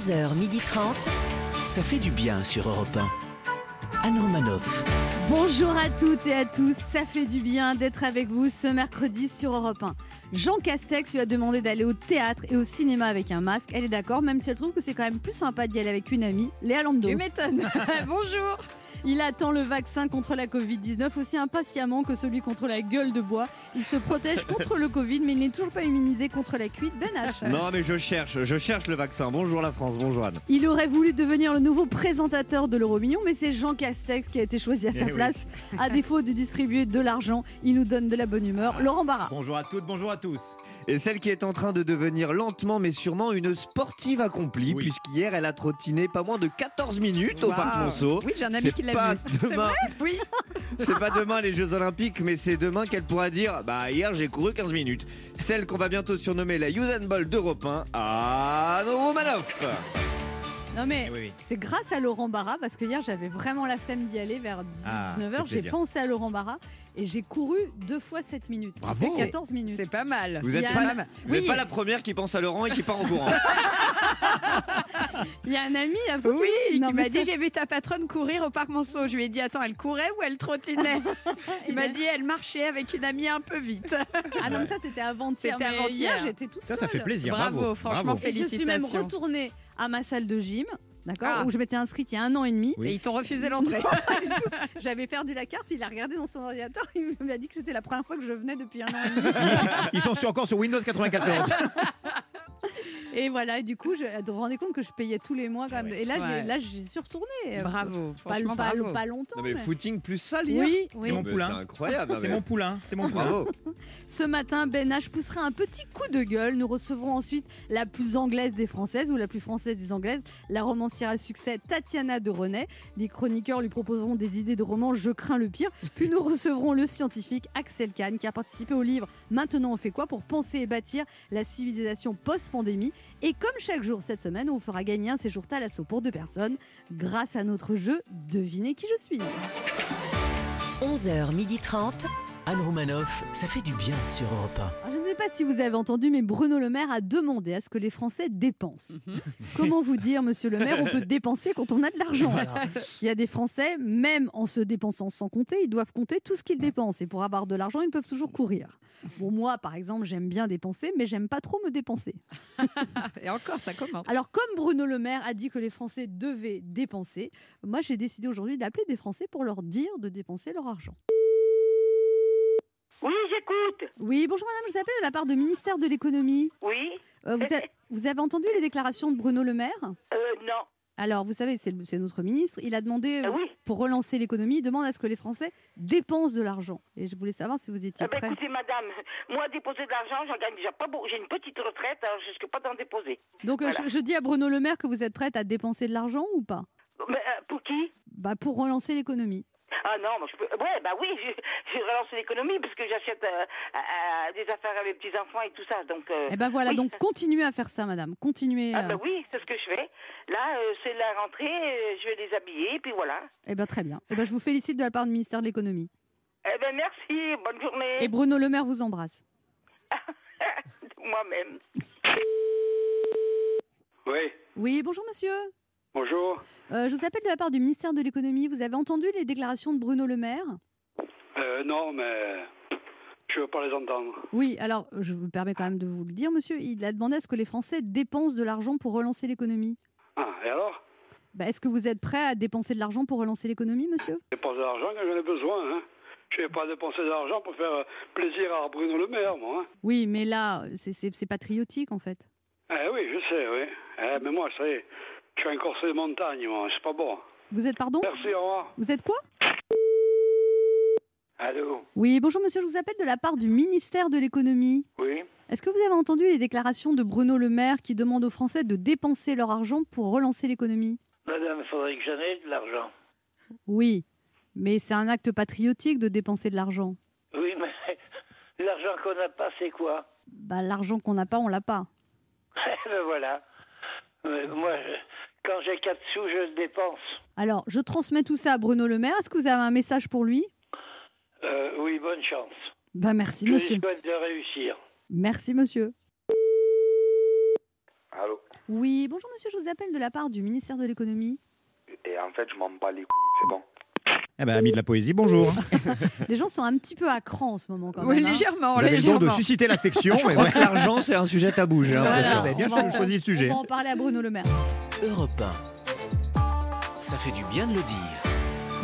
11h30. Ça fait du bien sur Europe 1. Anne Romanoff. Bonjour à toutes et à tous, ça fait du bien d'être avec vous ce mercredi sur Europe 1. Jean Castex lui a demandé d'aller au théâtre et au cinéma avec un masque. Elle est d'accord, même si elle trouve que c'est quand même plus sympa d'y aller avec une amie, Léa Lando. Tu m'étonnes. Bonjour. Il attend le vaccin contre la Covid-19 aussi impatiemment que celui contre la gueule de bois. Il se protège contre le Covid, mais il n'est toujours pas immunisé contre la cuite. Ben H. Non, mais je cherche, je cherche le vaccin. Bonjour la France, bonjour Anne. Il aurait voulu devenir le nouveau présentateur de l'Euromillion, mais c'est Jean Castex qui a été choisi à sa Eh oui. place. À défaut de distribuer de l'argent, il nous donne de la bonne humeur. Laurent Barra. Bonjour à toutes, bonjour à tous. Et celle qui est en train de devenir lentement mais sûrement une sportive accomplie, Oui. puisqu'hier elle a trottiné pas moins de 14 minutes au. Parc Monceau. Oui, j'ai un ami C'est qui l'a pas vu. demain, Oui. c'est pas demain les Jeux Olympiques, mais c'est demain qu'elle pourra dire Bah, hier j'ai couru 15 minutes. Celle qu'on va bientôt surnommer la Usain Bolt d'Europe 1, Anne Romanoff. Non mais oui, oui. c'est grâce à Laurent Barra parce que hier j'avais vraiment la flemme d'y aller vers Ah, 18-19h. ça fait J'ai pensé à Laurent Barra et j'ai couru deux fois 7 minutes. Bravo. C'est 14 minutes. C'est pas mal. Vous êtes Il y a pas, un- la, vous êtes Oui. pas la première qui pense à Laurent et qui part en courant. Il y a un ami à vous Oui, Non, qui m'a dit ça- j'ai vu ta patronne courir au parc Monceau. Je lui ai dit attends, elle courait ou elle trottinait? Il m'a dit elle marchait avec une amie un peu vite. Ah non mais ça c'était avant-hier. C'était avant-hier. Hier j'étais toute Ça, ça seule. fait plaisir. Bravo, Bravo, franchement, bravo. Et je suis même Félicitations. retournée à ma salle de gym. D'accord, Ah. où je m'étais inscrite il y a un an et demi. Oui. Et ils t'ont refusé l'entrée. J'avais perdu la carte, il a regardé dans son ordinateur, il m'a dit que c'était la première fois que je venais depuis un an et demi. Ils sont sur- encore sur Windows 94. Et voilà, et du coup, je me rendais compte que je payais tous les mois quand même. Et là, Ouais. j'ai- là, j'y suis retournée. Euh, bravo, Pas, pas- bravo. pas longtemps. non mais mais- footing plus sale hier Oui, oui. C'est mon Mais poulain. C'est incroyable. C'est mon poulain, c'est mon poulain. Bravo. Ce matin, Ben H poussera un petit coup de gueule. Nous recevrons ensuite la plus anglaise des Françaises ou la plus française des Anglaises, la romancière à succès Tatiana de René. Les chroniqueurs lui proposeront des idées de romans Je crains le pire. Puis nous recevrons le scientifique Axel Kahn qui a participé au livre Maintenant on fait quoi pour penser et bâtir la civilisation post-pandémie. Et comme chaque jour cette semaine, on fera gagner un séjour Thalasso pour deux personnes grâce à notre jeu Devinez qui je suis. 11h30. Anne Romanoff, ça fait du bien sur Europe 1. Alors, je ne sais pas si vous avez entendu, mais Bruno Le Maire a demandé à ce que les Français dépensent. Comment vous dire, monsieur Le Maire, on peut dépenser quand on a de l'argent? Il y a des Français, même en se dépensant sans compter, ils doivent compter tout ce qu'ils dépensent. Et pour avoir de l'argent, ils peuvent toujours courir. Bon, moi, par exemple, j'aime bien dépenser, mais j'aime pas trop me dépenser. Et encore, ça commence. Alors, comme Bruno Le Maire a dit que les Français devaient dépenser, moi, j'ai décidé aujourd'hui d'appeler des Français pour leur dire de dépenser leur argent. Oui, j'écoute. Oui, bonjour madame, je vous appelle de la part du ministère de l'économie. Oui. Euh, vous, a- vous avez entendu les déclarations de Bruno Le Maire? Euh, non. Alors, vous savez, c'est le- c'est notre ministre. Il a demandé, euh, Euh, oui. pour relancer l'économie, il demande à ce que les Français dépensent de l'argent. Et je voulais savoir si vous étiez Eh ben, prêt. écoutez, madame, moi, déposer de l'argent, j'en gagne déjà pas beaucoup. J'ai une petite retraite, alors je risque pas d'en déposer. Donc, euh, voilà. je, je dis à Bruno Le Maire que vous êtes prête à dépenser de l'argent ou pas? Pour qui? Bah, Pour relancer l'économie. Ah non, moi, je peux. Ouais, bah oui, je, je relance l'économie parce que j'achète euh, euh, des affaires à mes petits-enfants et tout ça. Donc. euh, Eh ben voilà, oui. donc continuez à faire ça, madame. Continuez. Ah euh, bah oui, c'est ce que je fais. Là, euh, c'est la rentrée, euh, je vais les habiller, et puis voilà. Eh ben très bien. Eh ben, je vous félicite de la part du ministère de l'économie. Eh ben merci, bonne journée. Et Bruno Le Maire vous embrasse. Moi-même. Oui, Oui, bonjour monsieur. Bonjour. Euh, je vous appelle de la part du ministère de l'économie. Vous avez entendu les déclarations de Bruno Le Maire? Euh, non, mais je veux pas les entendre. Oui, alors je vous permets quand même de vous le dire, monsieur. Il a demandé à ce que les Français dépensent de l'argent pour relancer l'économie. Ah, et alors? Bah, Est-ce que vous êtes prêt à dépenser de l'argent pour relancer l'économie, monsieur? Je dépense de l'argent quand j'en ai besoin. Hein. Je vais pas dépenser de l'argent pour faire euh, plaisir à Bruno Le Maire, moi. Hein. Oui, mais là, c'est- patriotique en fait. Eh oui, je sais, oui. Eh, mais moi, ça y est, je suis un corset de montagne, moi. C'est pas bon. Vous êtes, pardon Merci, au revoir. Vous êtes quoi Allô Oui, bonjour monsieur, je vous appelle de la part du ministère de l'économie. Oui Est-ce que vous avez entendu les déclarations de Bruno Le Maire qui demande aux Français de dépenser leur argent pour relancer l'économie? Madame, il faudrait que j'en ai de l'argent. Oui, mais c'est un acte patriotique de dépenser de l'argent. Oui, mais l'argent qu'on n'a pas, c'est quoi? Bah, l'argent qu'on n'a pas, on l'a pas. Ben voilà. Euh, moi, je- quand j'ai quatre sous, je le dépense. Alors, je transmets tout ça à Bruno Le Maire. Est-ce que vous avez un message pour lui? Euh, oui, bonne chance. Bah, merci je monsieur. souhaite de réussir. Merci monsieur. Allô? Oui, bonjour monsieur, je vous appelle de la part du ministère de l'économie. Et en fait, je m'en bats les couilles, c'est bon. Eh ben, ami de la poésie, bonjour. Les gens sont un petit peu à cran en ce moment quand Oui, même. hein. légèrement, Vous avez le don légèrement. de susciter l'affection. Je mais crois ouais. que l'argent, c'est un sujet tabou, j'ai Voilà, l'impression. Vous avez bien va- choisi le sujet. On va en parler à Bruno Le Maire. Europe 1. Ça fait du bien de le dire.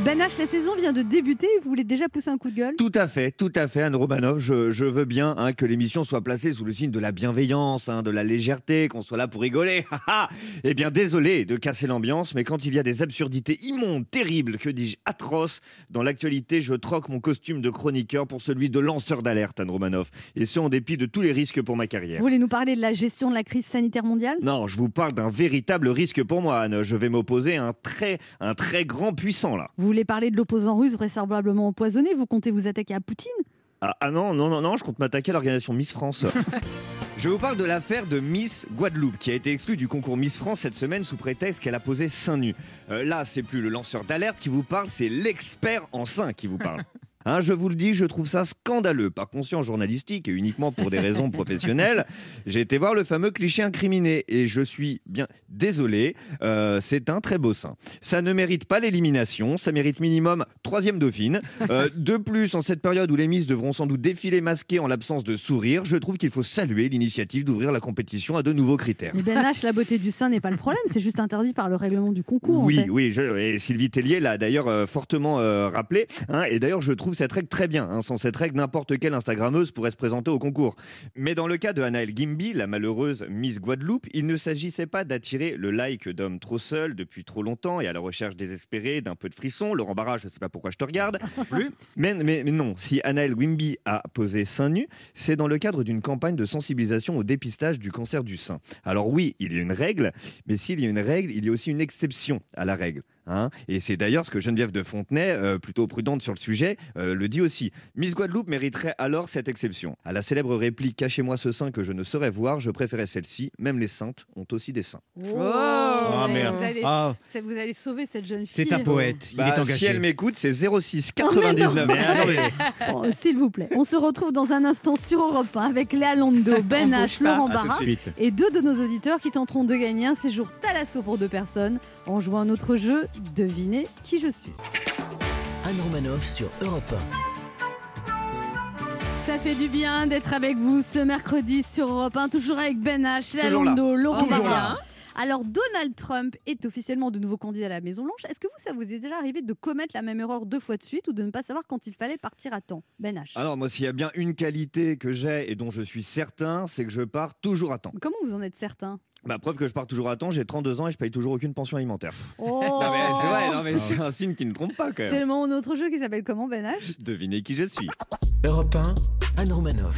Ben H, la saison vient de débuter, vous voulez déjà pousser un coup de gueule? Tout à fait, tout à fait, Anne Romanov. Je, je veux bien hein, que l'émission soit placée sous le signe de la bienveillance, hein, de la légèreté, qu'on soit là pour rigoler. eh bien, désolé de casser l'ambiance, mais quand il y a des absurdités immondes, terribles, que dis-je, atroces, dans l'actualité, je troque mon costume de chroniqueur pour celui de lanceur d'alerte, Anne Romanov. Et ce, en dépit de tous les risques pour ma carrière. Vous voulez nous parler de la gestion de la crise sanitaire mondiale? Non, je vous parle d'un véritable risque pour moi, Anne. Je vais m'opposer à un très, un très grand puissant, là. Vous voulez parler de l'opposant russe vraisemblablement empoisonné Vous comptez vous attaquer à Poutine? Ah, ah non, non, non, non, je compte m'attaquer à l'organisation Miss France. Je vous parle de l'affaire de Miss Guadeloupe qui a été exclue du concours Miss France cette semaine sous prétexte qu'elle a posé seins nus. Euh, là, c'est plus le lanceur d'alerte qui vous parle, c'est l'expert en seins qui vous parle. Hein, je vous le dis, je trouve ça scandaleux. Par conscience journalistique et uniquement pour des raisons professionnelles, j'ai été voir le fameux cliché incriminé et je suis bien désolé. euh, c'est un très beau sein. Ça ne mérite pas l'élimination, ça mérite minimum troisième dauphine. Euh, de plus, en cette période où les Miss devront sans doute défiler masquées en l'absence de sourire, je trouve qu'il faut saluer l'initiative d'ouvrir la compétition à de nouveaux critères. Mais Ben H, la beauté du sein n'est pas le problème, c'est juste interdit par le règlement du concours. en Oui, fait. oui, je- et Sylvie Tellier l'a d'ailleurs euh, fortement euh, rappelé. hein, et d'ailleurs, je trouve cette règle très bien. hein. sans cette règle, n'importe quelle Instagrammeuse pourrait se présenter au concours. Mais dans le cas de Anaëlle Gimbi, la malheureuse Miss Guadeloupe, il ne s'agissait pas d'attirer le like d'hommes trop seuls depuis trop longtemps et à la recherche désespérée d'un peu de frisson. Laurent Barra, je ne sais pas pourquoi je te regarde. Plus Mais, mais, mais non, si Anaël Wimby a posé seins nus, c'est dans le cadre d'une campagne de sensibilisation au dépistage du cancer du sein. Alors oui, il y a une règle, mais s'il y a une règle, il y a aussi une exception à la règle. Hein. Et c'est d'ailleurs ce que Geneviève de Fontenay, euh, plutôt prudente sur le sujet, euh, le dit aussi. Miss Guadeloupe mériterait alors cette exception. À la célèbre réplique Cachez-moi ce sein que je ne saurais voir, je préférais celle-ci. Même les saintes ont aussi des seins. Oh, Ah, mais merde. Vous allez, Ah, vous allez sauver cette jeune fille. c'est un poète. Il Bah, est engagé. si elle m'écoute, c'est 06 Oh, mais non. 99. Mais attendez. Bon, S'il vous plaît. On se retrouve dans un instant sur Europe 1 avec Léa Londo, Ben H. Laurent de Barra et deux de nos auditeurs qui tenteront de gagner un séjour Thalasso pour deux personnes en jouant à notre jeu Devinez qui je suis. Anne Romanoff sur Europe Ça fait du bien d'être avec vous ce mercredi sur Europe 1, toujours avec Ben H, Léa Toujours là. Londo, Laurent Barra. Alors Donald Trump est officiellement de nouveau candidat à la Maison Blanche. Est-ce que vous, ça vous est déjà arrivé de commettre la même erreur deux fois de suite ou de ne pas savoir quand il fallait partir à temps? Ben H. Alors moi, s'il y a bien une qualité que j'ai et dont je suis certain, c'est que je pars toujours à temps. Comment vous en êtes certain? Bah, preuve que je pars toujours à temps, j'ai 32 ans et je paye toujours aucune pension alimentaire. Oh Non mais c'est vrai, non mais c'est un signe qui ne trompe pas quand C'est même. le moment de notre jeu qui s'appelle comment Ben H? Devinez qui je suis. Europe 1, Anne Romanoff.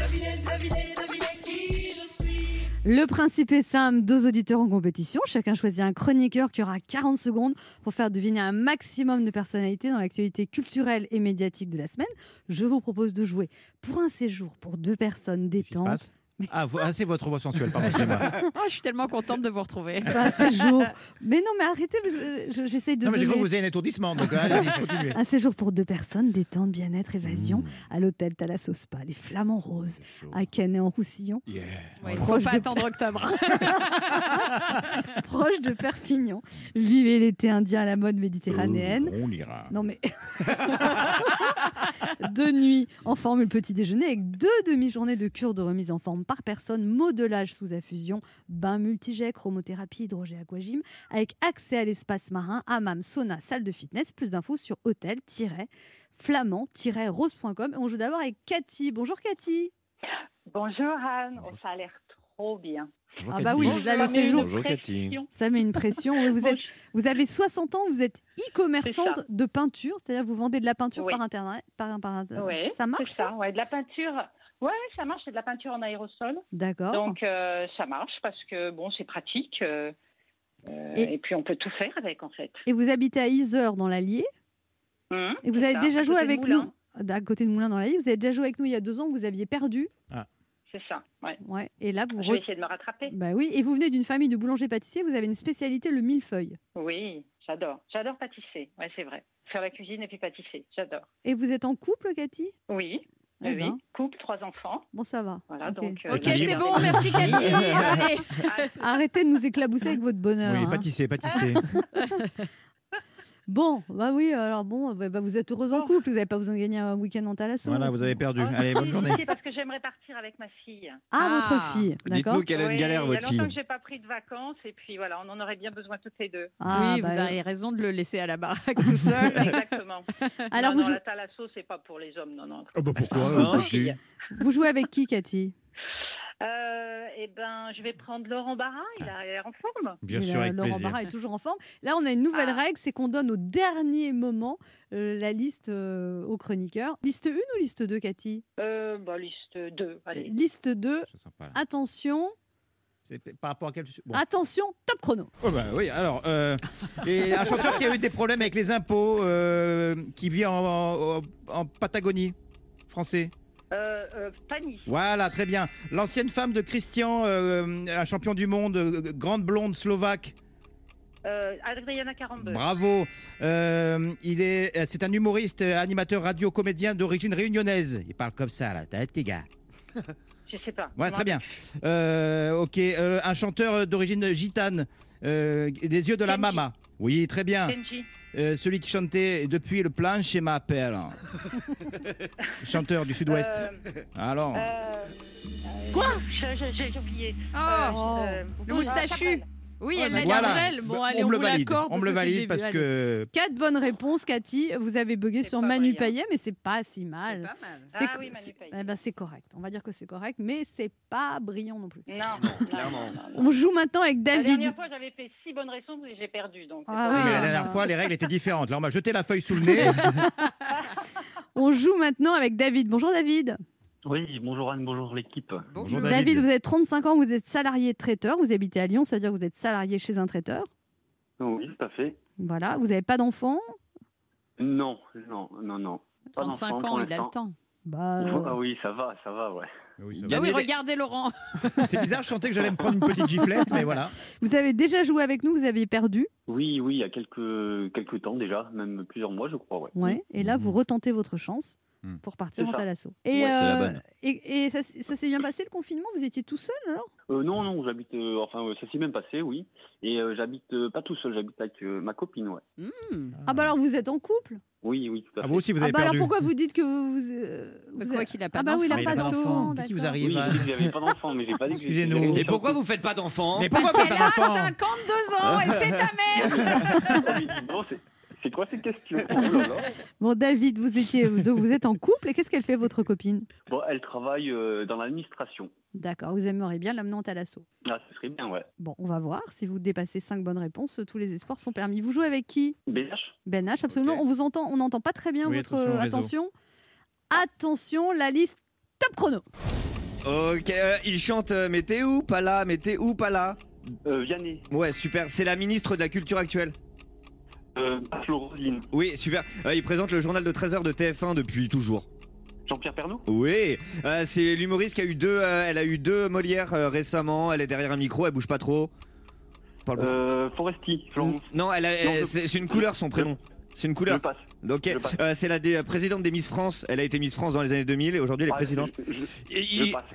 Le principe est simple, deux auditeurs en compétition. Chacun choisit un chroniqueur qui aura 40 secondes pour faire deviner un maximum de personnalités dans l'actualité culturelle et médiatique de la semaine. Je vous propose de jouer pour un séjour pour deux personnes Qu'est-ce ah, ah, c'est votre voix sensuelle, pardon. Oh, je suis tellement contente de vous retrouver. Un séjour. Mais non, mais arrêtez, parce que je- j'essaye de Non, mais j'ai cru que vous ayez un étourdissement, donc euh, allez-y, continuez. un séjour pour deux personnes, détente, bien-être, évasion, Mmh. à l'hôtel Thalasso Spa, les Flamands Roses, à Canet en Roussillon, Ouais, il ne faut Proche pas de- attendre octobre. proche de Perpignan. Vivez l'été indien à la mode méditerranéenne. On ira. Non mais de nuit en formule petit déjeuner avec deux demi-journées de cure de remise en forme par personne, modelage sous infusion, bain multijet, chromothérapie, hydrogé aquagym, avec accès à l'espace marin, hammam, sauna, salle de fitness. Plus d'infos sur hôtel-flamand-rose.com. Et on joue d'abord avec Cathy. Bonjour Cathy. Bonjour Anne, Oh, ça a l'air trop bien. Bonjour, Ah bah Cathy. oui, Ça met séjour, une Bonjour, Cathy. pression. ça met une pression. Oui, vous, êtes, vous avez 60 ans, vous êtes e-commerçante ça. de peinture, c'est-à-dire vous vendez de la peinture Oui. par internet. Par, par, Ouais, ça marche c'est ça, ouais, de la peinture. Ouais, ça marche, c'est de la peinture en aérosol. D'accord. Donc euh, ça marche parce que bon, c'est pratique. euh, euh, Et- et... puis on peut tout faire avec en fait. Et vous habitez à Isère dans l'Allier. Hum, Et vous avez ça, déjà joué avec nous à côté de Moulin dans l'Allier. Vous avez déjà joué avec nous il y a deux ans. Vous aviez perdu. C'est ça, ouais. Ouais. Et là vous. Je vais essayer de me rattraper. Bah oui. Et vous venez d'une famille de boulanger-pâtissier. Vous avez une spécialité le millefeuille. Oui, j'adore. J'adore pâtisser. Ouais, c'est vrai. Faire la cuisine et puis pâtisser, j'adore. Et vous êtes en couple, Cathy? Oui, Eh oui, ben. couple, trois enfants. Bon, ça va. Voilà, Ok. donc. euh, Ok, il y a- c'est bon, merci Cathy. Allez. Arrêtez de nous éclabousser avec votre bonheur. Oui, hein. pâtissez, pâtissez. Bon, bah oui, alors bon, bah, bah, vous êtes heureuse en couple, vous n'avez pas besoin de gagner un week-end en talasso. Voilà, vous avez perdu. Ah, Allez, bonne si, journée. si, parce que j'aimerais partir avec ma fille. Ah, votre Ah. fille, d'accord Dites-nous qu'elle a une Oui, galère, votre Il y a fille. longtemps que j'ai pas pris de vacances et puis voilà, on en aurait bien besoin toutes les deux. Ah, oui, bah, vous avez raison de le laisser à la baraque tout seul. Exactement. Alors, non, vous non, jou- la thalasso, c'est pas pour les hommes, non, non. Oh, bah pourquoi Non. euh, Vous jouez avec qui, Cathy? Eh ben, je vais prendre Laurent Barra, il a l'air en forme. Bien sûr, avec Laurent plaisir. Barra est toujours en forme. Là, on a une nouvelle Ah. règle, c'est qu'on donne au dernier moment euh, la liste euh, aux chroniqueurs. Liste 1 ou liste 2, Cathy? Euh, bah, liste 2, allez. Liste 2, Je sens pas, là. attention, C'est par rapport à quel bon. attention, top chrono. Oh bah oui, alors, euh, et un chanteur qui a eu des problèmes avec les impôts, euh, qui vit en, en- en Patagonie, français. Euh, euh. Voilà, très bien. L'ancienne femme de Christian, euh, un champion du monde, euh, grande blonde slovaque. Adriana Carambeu. Bravo. Il est, c'est un humoriste, animateur radio, comédien d'origine réunionnaise. Il parle comme ça là, t'as un petit gars. Je sais pas. Ouais, très bien. Euh, ok, euh, un chanteur d'origine gitane, euh, les yeux de la Kenji. mama. Oui, très bien. Kenji. Euh, celui qui chantait depuis le planche et m'appelle. Chanteur du sud-ouest. Euh, Alors, euh, Quoi? J'ai oublié. Oh, Oh. Euh, le moustachu. Oui, elle l'a dit. Bon, allez, on on, me le vous valide. l'accorde. On me le parce que c'est valide parce que Quatre bonnes réponses, Cathy. Vous avez bugué C'est sur Manu brillant. Payet, mais c'est pas si C'est mal. pas mal. C'est Ah co- oui, Manu c'est- Payet. eh ben, c'est correct. On va dire que c'est correct, mais c'est pas brillant non plus. Non, non. On joue maintenant avec La David. dernière fois, j'avais fait six bonnes réponses et j'ai perdu. Donc c'est Ah oui, mais la dernière fois, les règles étaient différentes. Là, on m'a jeté la feuille sous le nez. On joue maintenant avec David. Bonjour David. Oui, bonjour Anne, bonjour l'équipe. Bonjour David. David. vous avez 35 ans, vous êtes salarié traiteur, vous habitez à Lyon, ça veut dire que vous êtes salarié chez un traiteur. Oui, tout à fait. Voilà, vous n'avez pas d'enfant. Non, non, non, non. Pas 35 d'enfant ans, il a le temps. Bah, euh, Ah oui, ça va, ça va, ouais. Oui, ça va. Ah oui, regardez Laurent. C'est bizarre, je sentais que j'allais me prendre une petite giflette, mais voilà. vous avez déjà joué avec nous, vous aviez perdu. Oui, oui, il y a quelques, quelques temps déjà, même plusieurs mois, je crois, ouais. Ouais. Et là, vous retentez votre chance Hmm. pour partir en. Talasso. Et, Ouais, euh, bonne. et, et ça, s'est bien passé le confinement? Vous étiez tout seul alors? Euh, non, non, j'habite, euh, enfin, ça s'est même passé, oui. Et euh, j'habite euh, pas tout seul, j'habite avec euh, ma copine, ouais. Hmm. Ah bah alors vous êtes en couple? Oui, oui, tout à Ah, fait. vous aussi, vous Ah avez bah alors perdu. pourquoi vous dites que vous... euh, vous quoi avez- qu'il a pas Ah bah oui, il a pas pas d'enfant. d'enfant. Qu'est-ce qui vous arrive Oui, j'ai dit que j'avais pas d'enfant, mais j'ai pas dit que Excusez-nous. Et pourquoi vous faites pas d'enfants Mais Parce pourquoi pas qu'elle a d'enfant? 52 ans et c'est ta mère. C'est- quoi ces questions Oh. Bon David, vous étiez vous êtes en couple et qu'est-ce qu'elle fait votre copine? Bon, elle travaille euh, dans l'administration. D'accord, vous aimeriez bien l'amener en Talasso. Ah, ce serait bien, ouais. Bon, on va voir. Si vous dépassez 5 bonnes réponses, tous les espoirs sont permis. Vous jouez avec qui? BH Ben H, absolument. On vous entend, on n'entend pas très bien Oui, votre attention. Attention, la liste top chrono. Ok, euh, il chante euh, Mais t'es où, pas là, mais t'es où, pas là euh, Vianney. Ouais, super. C'est la ministre de la Culture actuelle. Euh, Roselyne. Oui, super. Euh, il présente le journal de 13h de TF1 depuis toujours. Jean-Pierre Pernaut Oui, euh, c'est l'humoriste qui a eu deux. euh, elle a eu deux Molières euh, récemment. Elle est derrière un micro, elle bouge pas trop. Parle euh, Foresti. Florence. Non, elle a- elle- c'est une couleur son prénom. C'est une couleur. Je passe. Ok, je passe. Euh, c'est la dé- euh, présidente des Miss France. Elle a été Miss France dans les années 2000 et aujourd'hui elle est Ah, présidente.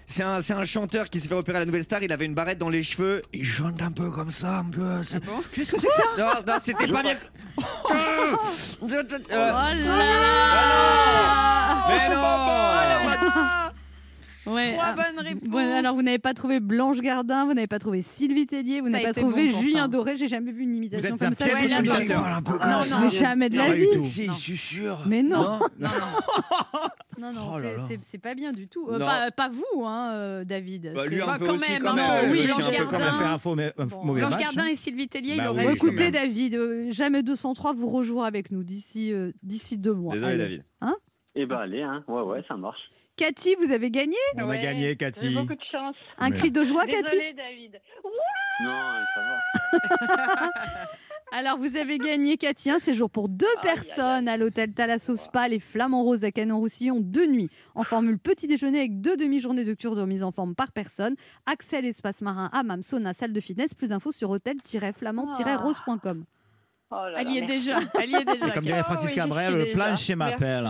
C'est un, c'est un chanteur qui s'est fait repérer à la Nouvelle Star. Il avait une barrette dans les cheveux. Il chante un peu comme ça, un peu. c'est- Qu'est-ce que c'est que ça? Non, non, c'était Je pas bien. Euh, Oh là Ah non Mais non Ouais, Trois ah, bonnes réponses. bon, alors vous n'avez pas trouvé Blanche Gardin, vous n'avez pas trouvé Sylvie Tellier, vous n'avez pas trouvé bon, pourtant. Julien Doré. J'ai jamais vu une Vous imitation êtes comme un ça. un peu comme ça. Mais jamais de la Pas vie. du tout. Si, je suis sûr. Mais non. Non. Non, non. Non, non, Oh là c'est- là. pas bien du tout. Euh, Non. pas, pas vous, hein, euh, David. Bah, lui C'est- un Bah, peu quand aussi, même, quand un même. oui, Blanche Gardin. Blanche. Gardin hein. et Sylvie Tellier, Bah il oui, aurait écoutez. David, euh, jamais 203, vous rejouerez avec nous d'ici euh, d'ici deux mois. Désolé. David. Eh ben, allez, hein. Ouais, ouais, ça marche. Cathy, vous avez gagné On a gagné, J'ai Cathy. beaucoup de chance. un Mais- cri de joie, Cathy Désolée, David. Non, ça va. Alors, vous avez gagné, Cathy, un séjour pour deux personnes à l'hôtel Thalasso Spa, les Flamands Roses à Canon-Roussillon, deux nuits, en formule petit déjeuner avec deux demi-journées de cure de remise en forme par personne. Accès à l'espace marin, hammam, sauna, salle de fitness. Plus d'infos sur hôtel-flamand-rose.com. Oh là Elle y là, est merci. déjà. Elle y est déjà. Et comme dirait Francis Cabrel, le déjà. plancher m'appelle.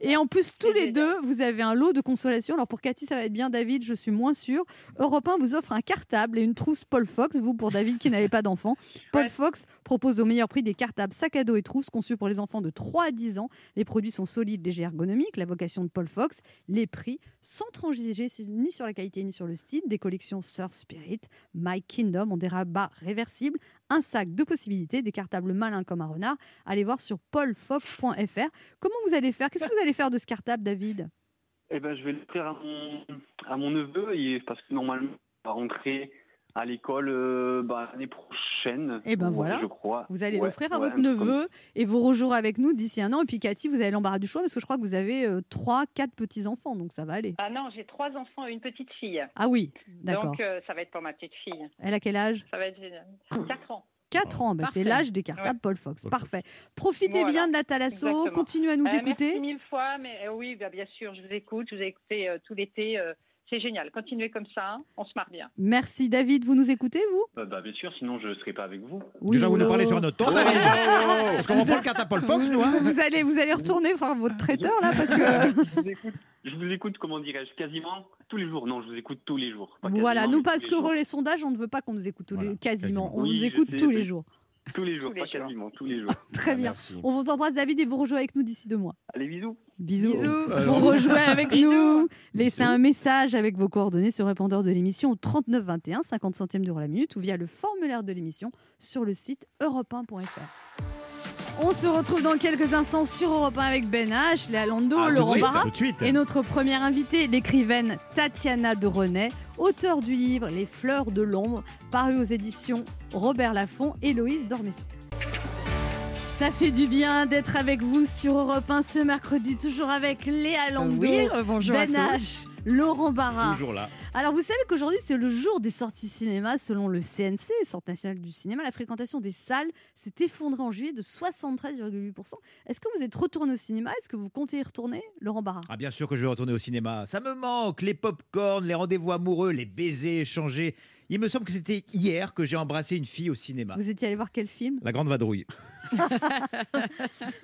Et en plus, tous les deux, vous avez un lot de consolation. Alors pour Cathy, ça va être bien. David, je suis moins sûre. Europe 1 vous offre un cartable et une trousse Paul Fox. Vous, pour David qui n'avait pas d'enfant. Paul Fox propose au meilleur prix des cartables sac à dos et trousses conçus pour les enfants de 3 à 10 ans. Les produits sont solides, légers, ergonomiques. La vocation de Paul Fox. Les prix, sans transiger ni sur la qualité ni sur le style. Des collections Surf Spirit, My Kingdom ont des rabats réversibles. Un sac de possibilités, des cartables malins comme un renard. Allez voir sur paulfox.fr. Comment vous allez faire? Qu'est-ce que vous allez faire de ce cartable, David? Eh ben, je vais l'offrir à mon, à mon neveu parce que normalement, il va rentrer à l'école euh, bah, l'année prochaine. Et ben Ouais, voilà, Je crois. vous allez Ouais, l'offrir à ouais, votre comme- neveu et vous rejouerez avec nous d'ici un an. Et puis Cathy, vous avez l'embarras du choix parce que je crois que vous avez euh, trois, quatre petits-enfants, donc ça va aller. Ah non, j'ai trois enfants et une petite fille. Ah oui, d'accord. Donc euh, ça va être pour ma petite fille. Elle a quel âge? Ça va être génial. 4 ans. 4 ans, bah, c'est l'âge des cartables Paul Fox. Parfait. Profitez Voilà. bien de la Thalasso, Exactement. continuez à nous Euh, écouter. Merci mille fois, mais euh, oui, bah, bien sûr, je vous écoute, je vous ai écouté euh, tout l'été. Euh, c'est génial. Continuez comme ça, on se marre bien. Merci David, vous nous écoutez vous? Bah, bah, bien sûr, sinon je ne serai pas avec vous. Déjà, vous nous parlez oh. sur notre ton, David. Parce qu'on reprend le cartable Paul Fox, nous. hein. Vous allez, vous allez retourner voir votre traiteur là parce que je, vous écoute, je vous écoute, comment dirais-je, quasiment tous les jours. Non, je vous écoute tous les jours. Voilà, nous parce que les les sondages, on ne veut pas qu'on nous écoute tous les, quasiment. On Oui, nous écoute sais, tous les jours. Tous les jours, pas quasiment, tous les jours. Très bien. On vous embrasse David et vous rejouez avec nous d'ici deux mois. Allez, bisous. Bisous. Bisous. Vous rejouez avec nous. Laissez un message avec vos coordonnées sur le répondeur de l'émission au 39 21, 50 centimes d'euros la minute ou via le formulaire de l'émission sur le site europe1.fr. On se retrouve dans quelques instants sur Europe 1 avec Ben H, Léa Lando, Ah, Laurent Barra tout de suite. et notre première invitée, l'écrivaine Tatiana de René, auteure du livre Les fleurs de l'ombre, paru aux éditions Robert Laffont et Loïse Dormesson. Ça fait du bien d'être avec vous sur Europe 1 ce mercredi, toujours avec Léa Lando, Oui, bonjour à Ben tous. H, Laurent Barra. Toujours là. Alors vous savez qu'aujourd'hui c'est le jour des sorties cinéma selon le CNC, Centre national du cinéma. La fréquentation des salles s'est effondrée en juillet de 73,8%. Est-ce que vous êtes retourné au cinéma? Est-ce que vous comptez y retourner Laurent Barra? Ah bien sûr que je vais retourner au cinéma. Ça me manque, les pop-corn, les rendez-vous amoureux, les baisers échangés. Il me semble que c'était hier que j'ai embrassé une fille au cinéma. Vous étiez allé voir quel film? La Grande Vadrouille.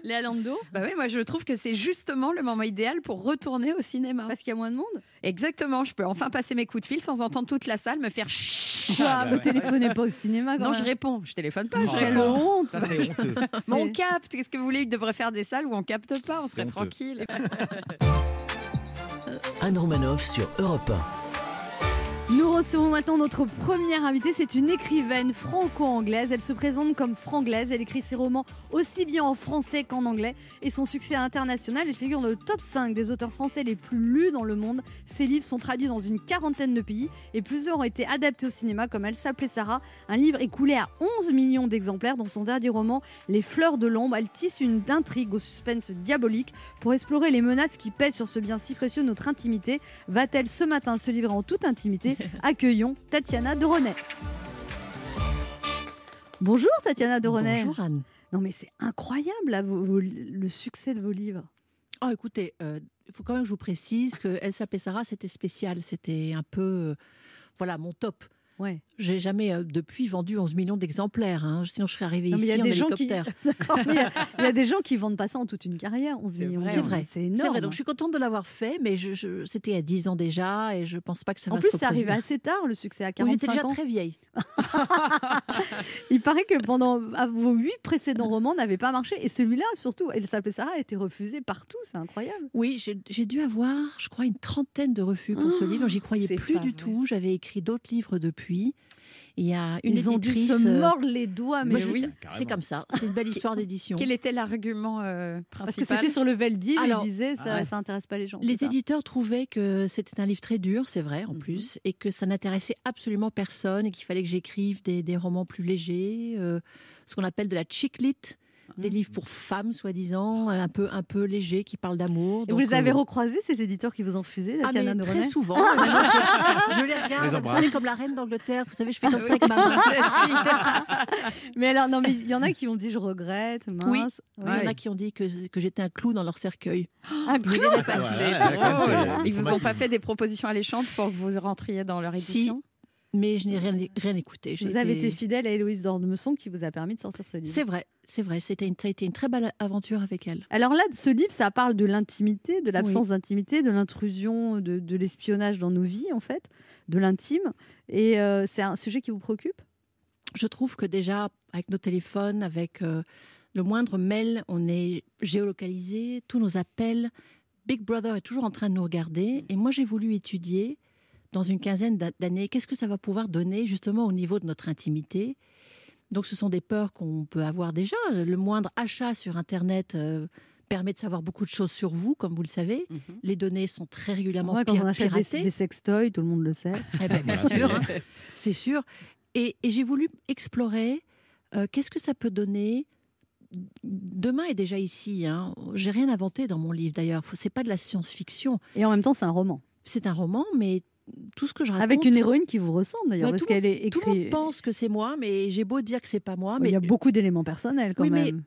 Léa Lando Bah oui, moi je trouve que c'est justement le moment idéal pour retourner au cinéma. Parce qu'il y a moins de monde? Exactement, je peux enfin passer mes coups de fil sans entendre toute la salle me faire chut. Quoi Vous téléphonez pas au cinéma quand Non, même. je réponds, je téléphone pas, quelle réponds. honte Ça, c'est honteux. Mais on capte, qu'est-ce que vous voulez Il devrait faire des salles où on capte pas, on serait honteux. tranquille. Anne Romanoff sur Europe Nous recevons maintenant notre première invitée. C'est une écrivaine franco-anglaise. Elle se présente comme franglaise. Elle écrit ses romans aussi bien en français qu'en anglais. Et son succès international, elle figure dans le top 5 des auteurs français les plus lus dans le monde. Ses livres sont traduits dans une quarantaine de pays et plusieurs ont été adaptés au cinéma, comme Elle s'appelait Sarah, un livre écoulé à 11 millions d'exemplaires. Dans son dernier roman, Les fleurs de l'ombre, elle tisse une intrigue au suspense diabolique pour explorer les menaces qui pèsent sur ce bien si précieux, notre intimité. Va-t-elle ce matin se livrer en toute intimité Accueillons Tatiana de René. Bonjour Tatiana de René. Bonjour Anne. Non mais c'est incroyable là, vos- vos- le succès de vos livres. Oh, écoutez, euh, il faut quand même que je vous précise que Elle s'appelait Sarah, c'était spécial. C'était un peu, euh, voilà, mon top. Ouais. J'ai jamais euh, depuis vendu 11 millions d'exemplaires. hein. Sinon, je serais arrivée Non, mais il y ici a en des gens qui- hélicoptère. Mais il y a- il y, a des gens qui vendent pas ça en toute une carrière. 11 millions. C'est vrai. C'est énorme. Vrai. Donc, je suis contente de l'avoir fait, mais je, je- c'était il y a 10 ans déjà et je pense pas que ça En va plus, arrivé reproduire. assez tard le succès à Oui, 45 j'étais déjà ans. très vieille. Il paraît que pendant à vos huit précédents romans n'avaient pas marché et celui-là surtout, Elle s'appelait Sarah, a été refusé partout. C'est incroyable. Oui, j'ai dû avoir, je crois, une trentaine de refus pour ce Oh, livre. J'y croyais plus du vrai. tout. J'avais écrit d'autres livres depuis. Il y a une Ils ont dû se euh, mordre les doigts, mais c'est- oui. C'est comme ça. C'est une belle histoire d'édition. Quel était l'argument euh, Parce que principal c'était sur le Veldiv, Alors- il disait ça, ouais. ça intéresse pas les gens. Les éditeurs trouvaient que c'était un livre très dur, c'est vrai, en Mhm. plus, et que ça n'intéressait absolument personne, et qu'il fallait que j'écrive des, des romans plus légers, euh, ce qu'on appelle de la chick lit. Des livres pour femmes, soi-disant, un peu, un peu légers, qui parlent d'amour. Et vous les avez euh, recroisés, ces éditeurs qui vous ont refusé, ah, mais très souvent. Je, je les regarde, Les savez, comme la reine d'Angleterre, vous savez, je fais comme ça avec ma main. Mais alors, non, mais il y en a qui ont dit je regrette, mince. Oui. Oui. Il y en a qui ont dit que, que j'étais un clou dans leur cercueil. Un Je les clou ai dépassés. ouais, comme Ils vous ont pas fait des propositions alléchantes pour que vous rentriez dans leur Si. édition mais je n'ai rien, rien écouté. Vous avez été fidèle à Héloïse d'Ornemesson qui vous a permis de sortir ce livre. C'est vrai, c'est vrai. C'était une, ça a été une très belle aventure avec elle. Alors là, ce livre, ça parle de l'intimité, de l'absence d'intimité, de l'intrusion, de, de l'espionnage dans nos vies, en fait, de l'intime. Et euh, c'est un sujet qui vous préoccupe? Je trouve que déjà, avec nos téléphones, avec euh, le moindre mail, on est géolocalisé, tous nos appels. Big Brother est toujours en train de nous regarder. Et moi, j'ai voulu étudier dans une quinzaine d'a- d'années qu'est-ce que ça va pouvoir donner justement au niveau de notre intimité. Donc, ce sont des peurs qu'on peut avoir déjà. Le moindre achat sur Internet euh, permet de savoir beaucoup de choses sur vous, comme vous le savez. Les données sont très régulièrement Ouais, Quand pir- on achète des, piratées. des sextoys, tout le monde le sait. Eh ben, bien sûr, hein. c'est sûr. Et, et j'ai voulu explorer euh, qu'est-ce que ça peut donner. Demain est déjà ici. Hein. J'ai rien inventé dans mon livre d'ailleurs. C'est pas de la science-fiction. Et en même temps, c'est un roman. C'est un roman, mais tout ce que je raconte. Avec une héroïne qui vous ressemble d'ailleurs, Bah, parce qu'elle est Tout le monde écrite. pense que c'est moi, mais j'ai beau dire que c'est pas moi. Il Mais y a beaucoup d'éléments personnels quand oui, mais même.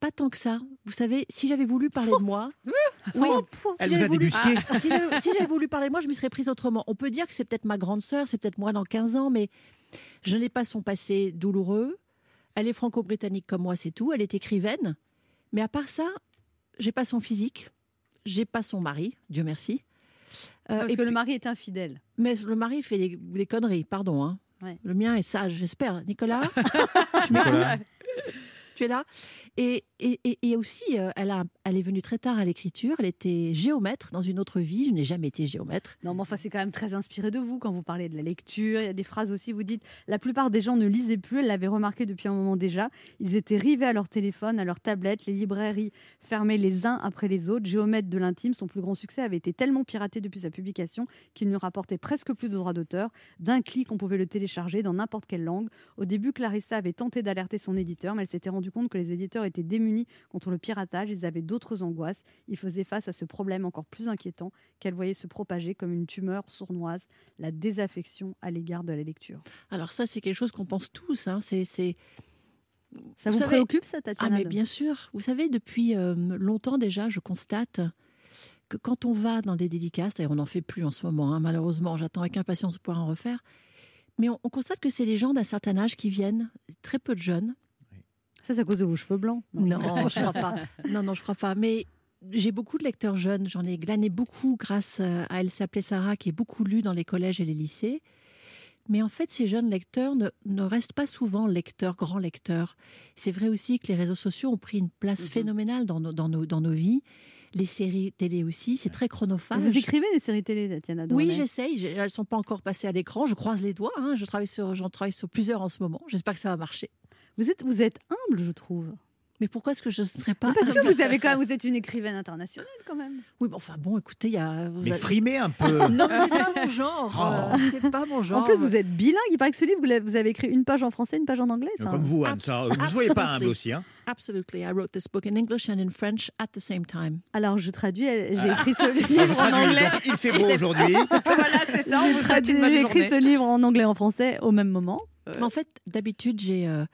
pas tant que ça. Vous savez, si j'avais voulu parler de moi, oui, Elle si vous j'avais a voulu- débusqué. Ah, si j'avais si voulu parler de moi, je me serais prise autrement. On peut dire que c'est peut-être ma grande sœur, c'est peut-être moi dans 15 ans, mais je n'ai pas son passé douloureux. Elle est franco-britannique comme moi, c'est tout. Elle est écrivaine, mais à part ça, j'ai pas son physique, j'ai pas son mari, Dieu merci. Euh, Parce et que le mari est infidèle. mais le mari fait des, des conneries, pardon. hein. Ouais. Le mien est sage, j'espère. Nicolas, tu Nicolas. Tu es là et, et, et- et aussi, euh, elle, a, elle est venue très tard à l'écriture. Elle était géomètre dans une autre vie. Je n'ai jamais été géomètre. Non, mais enfin, c'est quand même très inspiré de vous quand vous parlez de la lecture. Il y a des phrases aussi, vous dites la plupart des gens ne lisaient plus, elle l'avait remarqué depuis un moment déjà. Ils étaient rivés à leur téléphone, à leur tablette, les librairies fermées les uns après les autres. Géomètre de l'intime, son plus grand succès avait été tellement piraté depuis sa publication qu'il ne rapportait presque plus de droits d'auteur. D'un clic, on pouvait le télécharger dans n'importe quelle langue. Au début, Clarissa avait tenté d'alerter son éditeur, mais elle s'était rendue compte que les éditeurs étaient démunis contre le piratage. Ils avaient d'autres angoisses. Ils faisaient face à ce problème encore plus inquiétant qu'elle voyait se propager comme une tumeur sournoise, la désaffection à l'égard de la lecture. Alors ça, c'est quelque chose qu'on pense tous. hein. C'est, c'est... Ça vous préoccupe, ça, Tatiana Ah, mais bien sûr. Vous savez, depuis euh, longtemps déjà, je constate que quand on va dans des dédicaces, d'ailleurs on n'en fait plus en ce moment, hein, malheureusement, j'attends avec impatience de pouvoir en refaire, mais on, on constate que c'est les gens d'un certain âge qui viennent, très peu de jeunes. Ça, c'est à cause de vos cheveux blancs. Non, je crois pas. Non, non, je crois pas. Mais j'ai beaucoup de lecteurs jeunes. J'en ai glané beaucoup grâce euh, à Elle s'appelait Sarah, qui est beaucoup lue dans les collèges et les lycées. Mais en fait, ces jeunes lecteurs ne, ne restent pas souvent lecteurs, grands lecteurs. C'est vrai aussi que les réseaux sociaux ont pris une place phénoménale dans nos, dans, nos, dans nos vies. Les séries télé aussi, c'est très chronophage. Vous écrivez des séries télé, Tatiana Oui, j'essaye. Elles ne sont pas encore passées à l'écran. Je croise les doigts. hein. Je travaille sur, j'en travaille sur plusieurs en ce moment. J'espère que ça va marcher. Vous êtes, vous êtes humble, je trouve. Mais pourquoi est-ce que je ne serais pas Parce que vous avez quand même, vous êtes une écrivaine internationale quand même. Oui, mais enfin bon, écoutez, il y a. vous Mais avez- frimez un peu. Non, mais c'est pas mon genre. Oh. euh, C'est pas mon genre. En plus, vous êtes bilingue. Il paraît que ce livre, vous avez écrit une page en français, une page en anglais. ça. Comme vous, Anne, ça, vous ne soyez pas humble aussi. Hein. Absolutely. I wrote this book in English and in French at the same time. Alors, je traduis. J'ai écrit ce Ah, livre en anglais. Donc, il fait beau aujourd'hui. voilà, c'est ça, on J'ai vous souhaite une J'ai écrit ce livre en anglais et en français au même moment. Mais en fait, d'habitude, j'ai euh,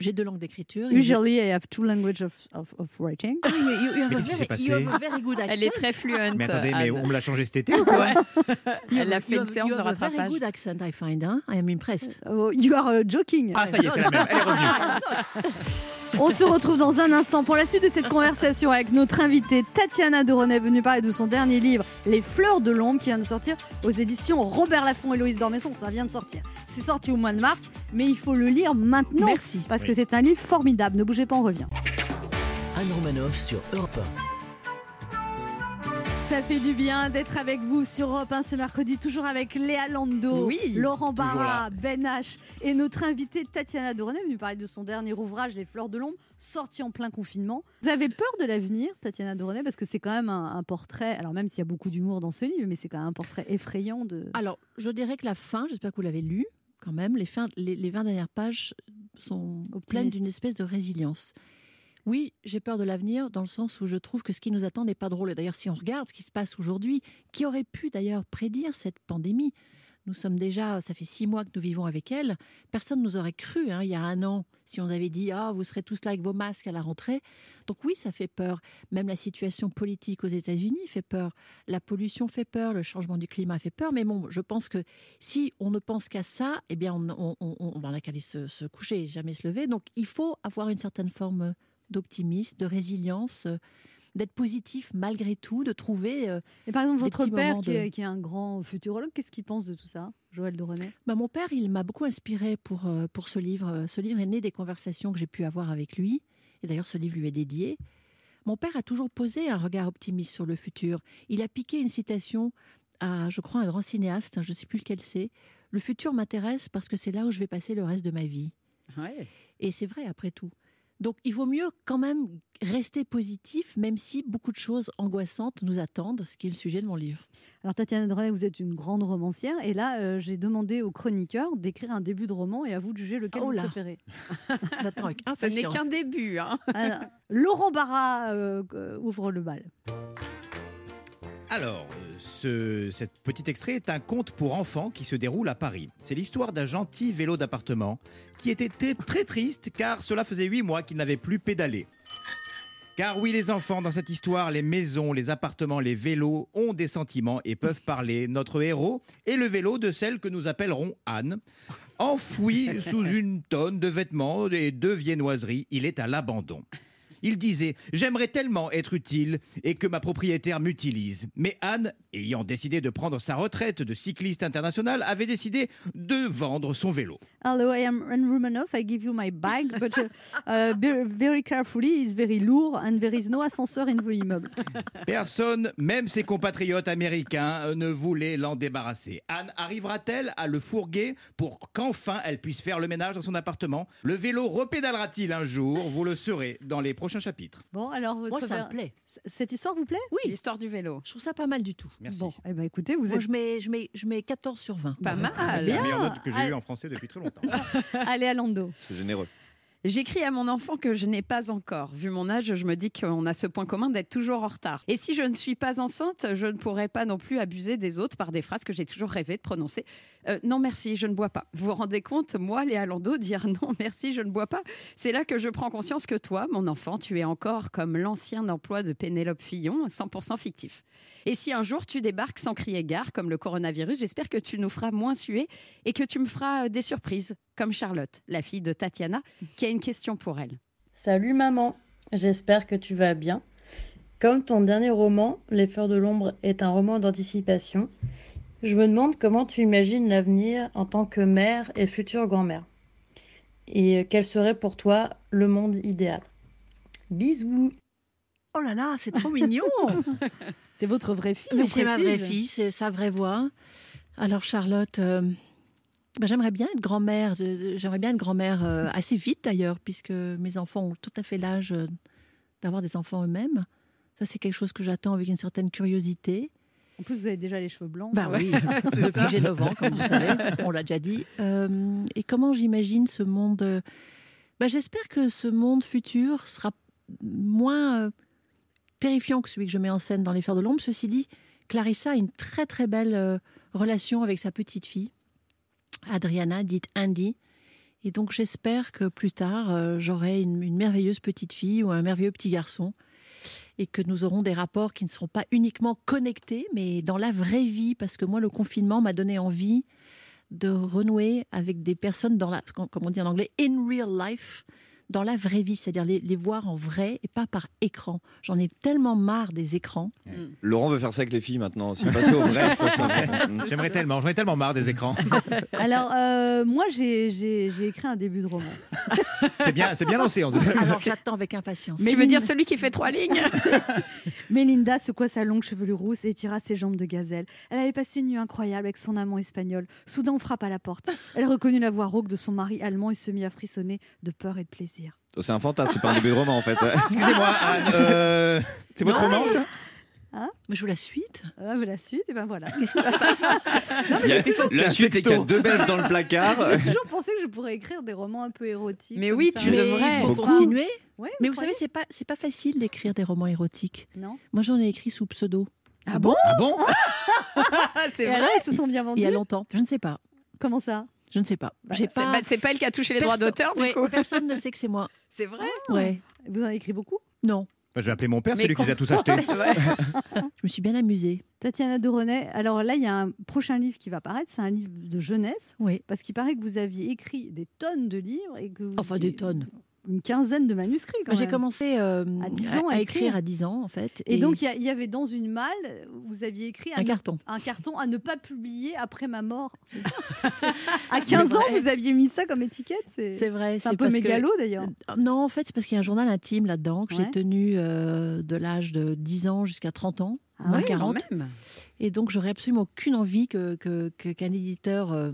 j'ai deux langues d'écriture. Usually, I have two languages of, of, of writing. Ah, you- you- you have Mais a qu'est-ce qui s'est very- passé you have a very good Elle est très fluente. Mais attendez, mais Anne. on me l'a changé cet été ou quoi Elle a You fait une have- séance you de have a very rattrapage. good accent, I find. Hein? I am impressed. Oh, you are uh, joking. Ah, ça y est, c'est la même. Elle est revenue. On se retrouve dans un instant pour la suite de cette conversation avec notre invitée Tatiana Doronet, venue parler de son dernier livre, Les Fleurs de l'ombre, qui vient de sortir aux éditions Robert Laffont et Loïs Dormesson. Ça vient de sortir. C'est sorti au mois de mars, mais il faut le lire maintenant. Merci. Parce que c'est un livre formidable. Ne bougez pas, on revient. Anne Romanoff sur Europe Ça fait du bien d'être avec vous sur Europe 1 ce mercredi, toujours avec Léa Lando, Oui, Laurent Barra, Ben H et notre invitée Tatiana Doronet, venue parler de son dernier ouvrage, Les Fleurs de l'ombre, sorti en plein confinement. Vous avez peur de l'avenir, Tatiana Doronet, parce que c'est quand même un, un portrait, alors même s'il y a beaucoup d'humour dans ce livre, mais c'est quand même un portrait effrayant de... Alors, je dirais que la fin, j'espère que vous l'avez lu quand même, les, fins, les, les 20 dernières pages sont pleines d'une espèce de résilience. Oui, j'ai peur de l'avenir dans le sens où je trouve que ce qui nous attend n'est pas drôle. Et d'ailleurs, si on regarde ce qui se passe aujourd'hui, qui aurait pu d'ailleurs prédire cette pandémie? Nous sommes déjà, ça fait six mois que nous vivons avec elle. Personne nous aurait cru hein, il y a un an si on avait dit ah vous serez tous là avec vos masques à la rentrée. Donc oui, ça fait peur. Même la situation politique aux États-Unis fait peur. La pollution fait peur. Le changement du climat fait peur. Mais bon, je pense que si on ne pense qu'à ça, eh bien, on, on, on, la caler se, se coucher et jamais se lever. Donc il faut avoir une certaine forme d'optimisme, de résilience. D'être positif malgré tout, de trouver. euh, Et par exemple, votre père, moments qui, de- est, qui est un grand futurologue, qu'est-ce qu'il pense de tout ça, Joël de René? Bah, mon père, il m'a beaucoup inspiré pour, euh, pour ce livre. Euh, Ce livre est né des conversations que j'ai pu avoir avec lui. Et d'ailleurs, ce livre lui est dédié. Mon père a toujours posé un regard optimiste sur le futur. Il a piqué une citation à, je crois, un grand cinéaste, hein, je ne sais plus lequel c'est. Le futur m'intéresse parce que c'est là où je vais passer le reste de ma vie. Et c'est vrai, après tout. Donc, il vaut mieux quand même rester positif, même si beaucoup de choses angoissantes nous attendent, ce qui est le sujet de mon livre. Alors Tatiana de René, vous êtes une grande romancière et là euh, j'ai demandé aux chroniqueurs d'écrire un début de roman et à vous de juger lequel Oh vous préférez. J'attends avec Ce n'est impatience. qu'un début. Hein. Alors, Laurent Barra euh, euh, ouvre le bal. Alors, euh, ce, cet petit extrait est un conte pour enfants qui se déroule à Paris. C'est l'histoire d'un gentil vélo d'appartement qui était très, très triste car cela faisait huit mois qu'il n'avait plus pédalé. Car oui, les enfants, dans cette histoire, les maisons, les appartements, les vélos ont des sentiments et peuvent parler. Notre héros est le vélo de celle que nous appellerons Anne. Enfoui sous une tonne de vêtements et de viennoiseries, il est à l'abandon. Il disait J'aimerais tellement être utile et que ma propriétaire m'utilise. Mais Anne, ayant décidé de prendre sa retraite de cycliste international, avait décidé de vendre son vélo. Hello, I am Anne Romanoff. I give you my bag, but uh, uh, very carefully, it's very lourd and there is no ascenseur in the immeuble. Personne, même ses compatriotes américains, euh, ne voulait l'en débarrasser. Anne arrivera-t-elle à le fourguer pour qu'enfin elle puisse faire le ménage dans son appartement? Le vélo repédalera-t-il un jour? Vous le saurez dans les prochains chapitres. Bon, alors votre Moi, ça ver- me plaît. Cette histoire vous plaît? Oui, L'histoire du vélo. je trouve ça pas mal du tout. Merci. Bon, eh ben écoutez, vous Moi, êtes je, mets, je, mets, je mets 14 sur 20. Pas Bon, mal. c'est la meilleure note que j'ai Ah. eue en français depuis très longtemps. allez à Lando. C'est généreux. J'écris à mon enfant que je n'ai pas encore. Vu mon âge, je me dis qu'on a ce point commun d'être toujours en retard. Et si je ne suis pas enceinte, je ne pourrais pas non plus abuser des autres par des phrases que j'ai toujours rêvé de prononcer. Euh, non merci, je ne bois pas. Vous vous rendez compte, moi, Léa Lando, dire non merci, je ne bois pas, c'est là que je prends conscience que toi, mon enfant, tu es encore comme l'ancien emploi de Pénélope Fillon, 100% fictif. Et si un jour tu débarques sans crier gare, comme le coronavirus, j'espère que tu nous feras moins suer et que tu me feras des surprises, comme Charlotte, la fille de Tatiana, qui a une question pour elle. Salut maman, j'espère que tu vas bien. Comme ton dernier roman, Les Fleurs de l'ombre est un roman d'anticipation, je me demande comment tu imagines l'avenir en tant que mère et future grand-mère. Et quel serait pour toi le monde idéal? Bisous Oh là là, c'est trop mignon C'est votre vraie fille c'est ma vraie fille, c'est sa vraie voix. Alors Charlotte, euh, ben, j'aimerais bien être grand-mère. J'aimerais bien être grand-mère euh, assez vite d'ailleurs, puisque mes enfants ont tout à fait l'âge euh, d'avoir des enfants eux-mêmes. Ça, c'est quelque chose que j'attends avec une certaine curiosité. En plus, vous avez déjà les cheveux blancs. Bah oui, depuis j'ai 9 ans, comme vous savez, on l'a déjà dit. Euh, et comment j'imagine ce monde bah, J'espère que ce monde futur sera moins euh, terrifiant que celui que je mets en scène dans Les Fers de l'ombre. Ceci dit, Clarissa a une très très belle euh, relation avec sa petite fille, Adriana, dite Andy. Et donc j'espère que plus tard, euh, j'aurai une, une merveilleuse petite fille ou un merveilleux petit garçon et que nous aurons des rapports qui ne seront pas uniquement connectés, mais dans la vraie vie, parce que moi, le confinement m'a donné envie de renouer avec des personnes dans la, comme on dit en anglais, in real life, dans la vraie vie, c'est-à-dire les, les voir en vrai et pas par écran. J'en ai tellement marre des écrans. Laurent veut faire ça avec les filles maintenant. Si passer au vrai, passer au vrai. J'aimerais tellement, j'en ai tellement marre des écrans. Alors, euh, moi, j'ai écrit un début de roman. C'est bien, c'est bien lancé en tout cas. Alors j'attends avec impatience. Tu veux dire celui qui fait trois lignes Mélinda secoua sa longue chevelure rousse et tira ses jambes de gazelle. Elle avait passé une nuit incroyable avec son amant espagnol. Soudain, on frappe à la porte. Elle reconnut la voix rauque de son mari allemand et se mit à frissonner de peur et de plaisir. Oh, C'est un fantasme, c'est pas un début de roman en fait. Excusez-moi, Anne, euh, c'est votre roman ça? Hein? Je veux la suite. Ah, mais la suite, et ben voilà. Qu'est-ce qui se passe? A- C'est la suite, c'est qu'il y a deux belges dans le placard. J'ai toujours pensé que je pourrais écrire des romans un peu érotiques. Mais oui, ça. tu Mais devrais. Il faut continuer. Ouais, Mais vous vous savez, c'est pas c'est pas facile d'écrire des romans érotiques. Non Moi, j'en ai écrit sous pseudo. Ah bon? Ah bon? Et alors, ils se sont bien vendus Il y a longtemps. Je ne sais pas. Comment ça? Je ne sais pas. Bah, J'ai c'est- pas. bah, pas elle qui a touché les droits d'auteur, du Ouais, coup. Personne ne sait que c'est moi. C'est vrai Ouais. Vous en avez écrit beaucoup? Non. Bah, Je vais appeler mon père, Mais c'est lui qui les a tous achetés. Je me suis bien amusée. Tatiana René, alors là, il y a un prochain livre qui va paraître, c'est un livre de jeunesse. Oui. Parce qu'il paraît que vous aviez écrit des tonnes de livres et que vous- Enfin, des tonnes. Une quinzaine de manuscrits J'ai commencé euh, à, 10 ans à, à écrire à 10 ans, en fait. Et, donc, il y avait dans une malle, vous aviez écrit Un carton. un carton à ne pas publier après ma mort. ça à C'est 15 ans, vous aviez mis ça comme étiquette C'est vrai. C'est un peu que- mégalo d'ailleurs. Euh, Non, en fait, c'est parce qu'il y a un journal intime là-dedans que Ouais. j'ai tenu euh, de l'âge de 10 ans jusqu'à 30 ans, Ah moins ouais, 40. quand même. Et donc, j'aurais absolument aucune envie que, que- que- qu'un éditeur euh,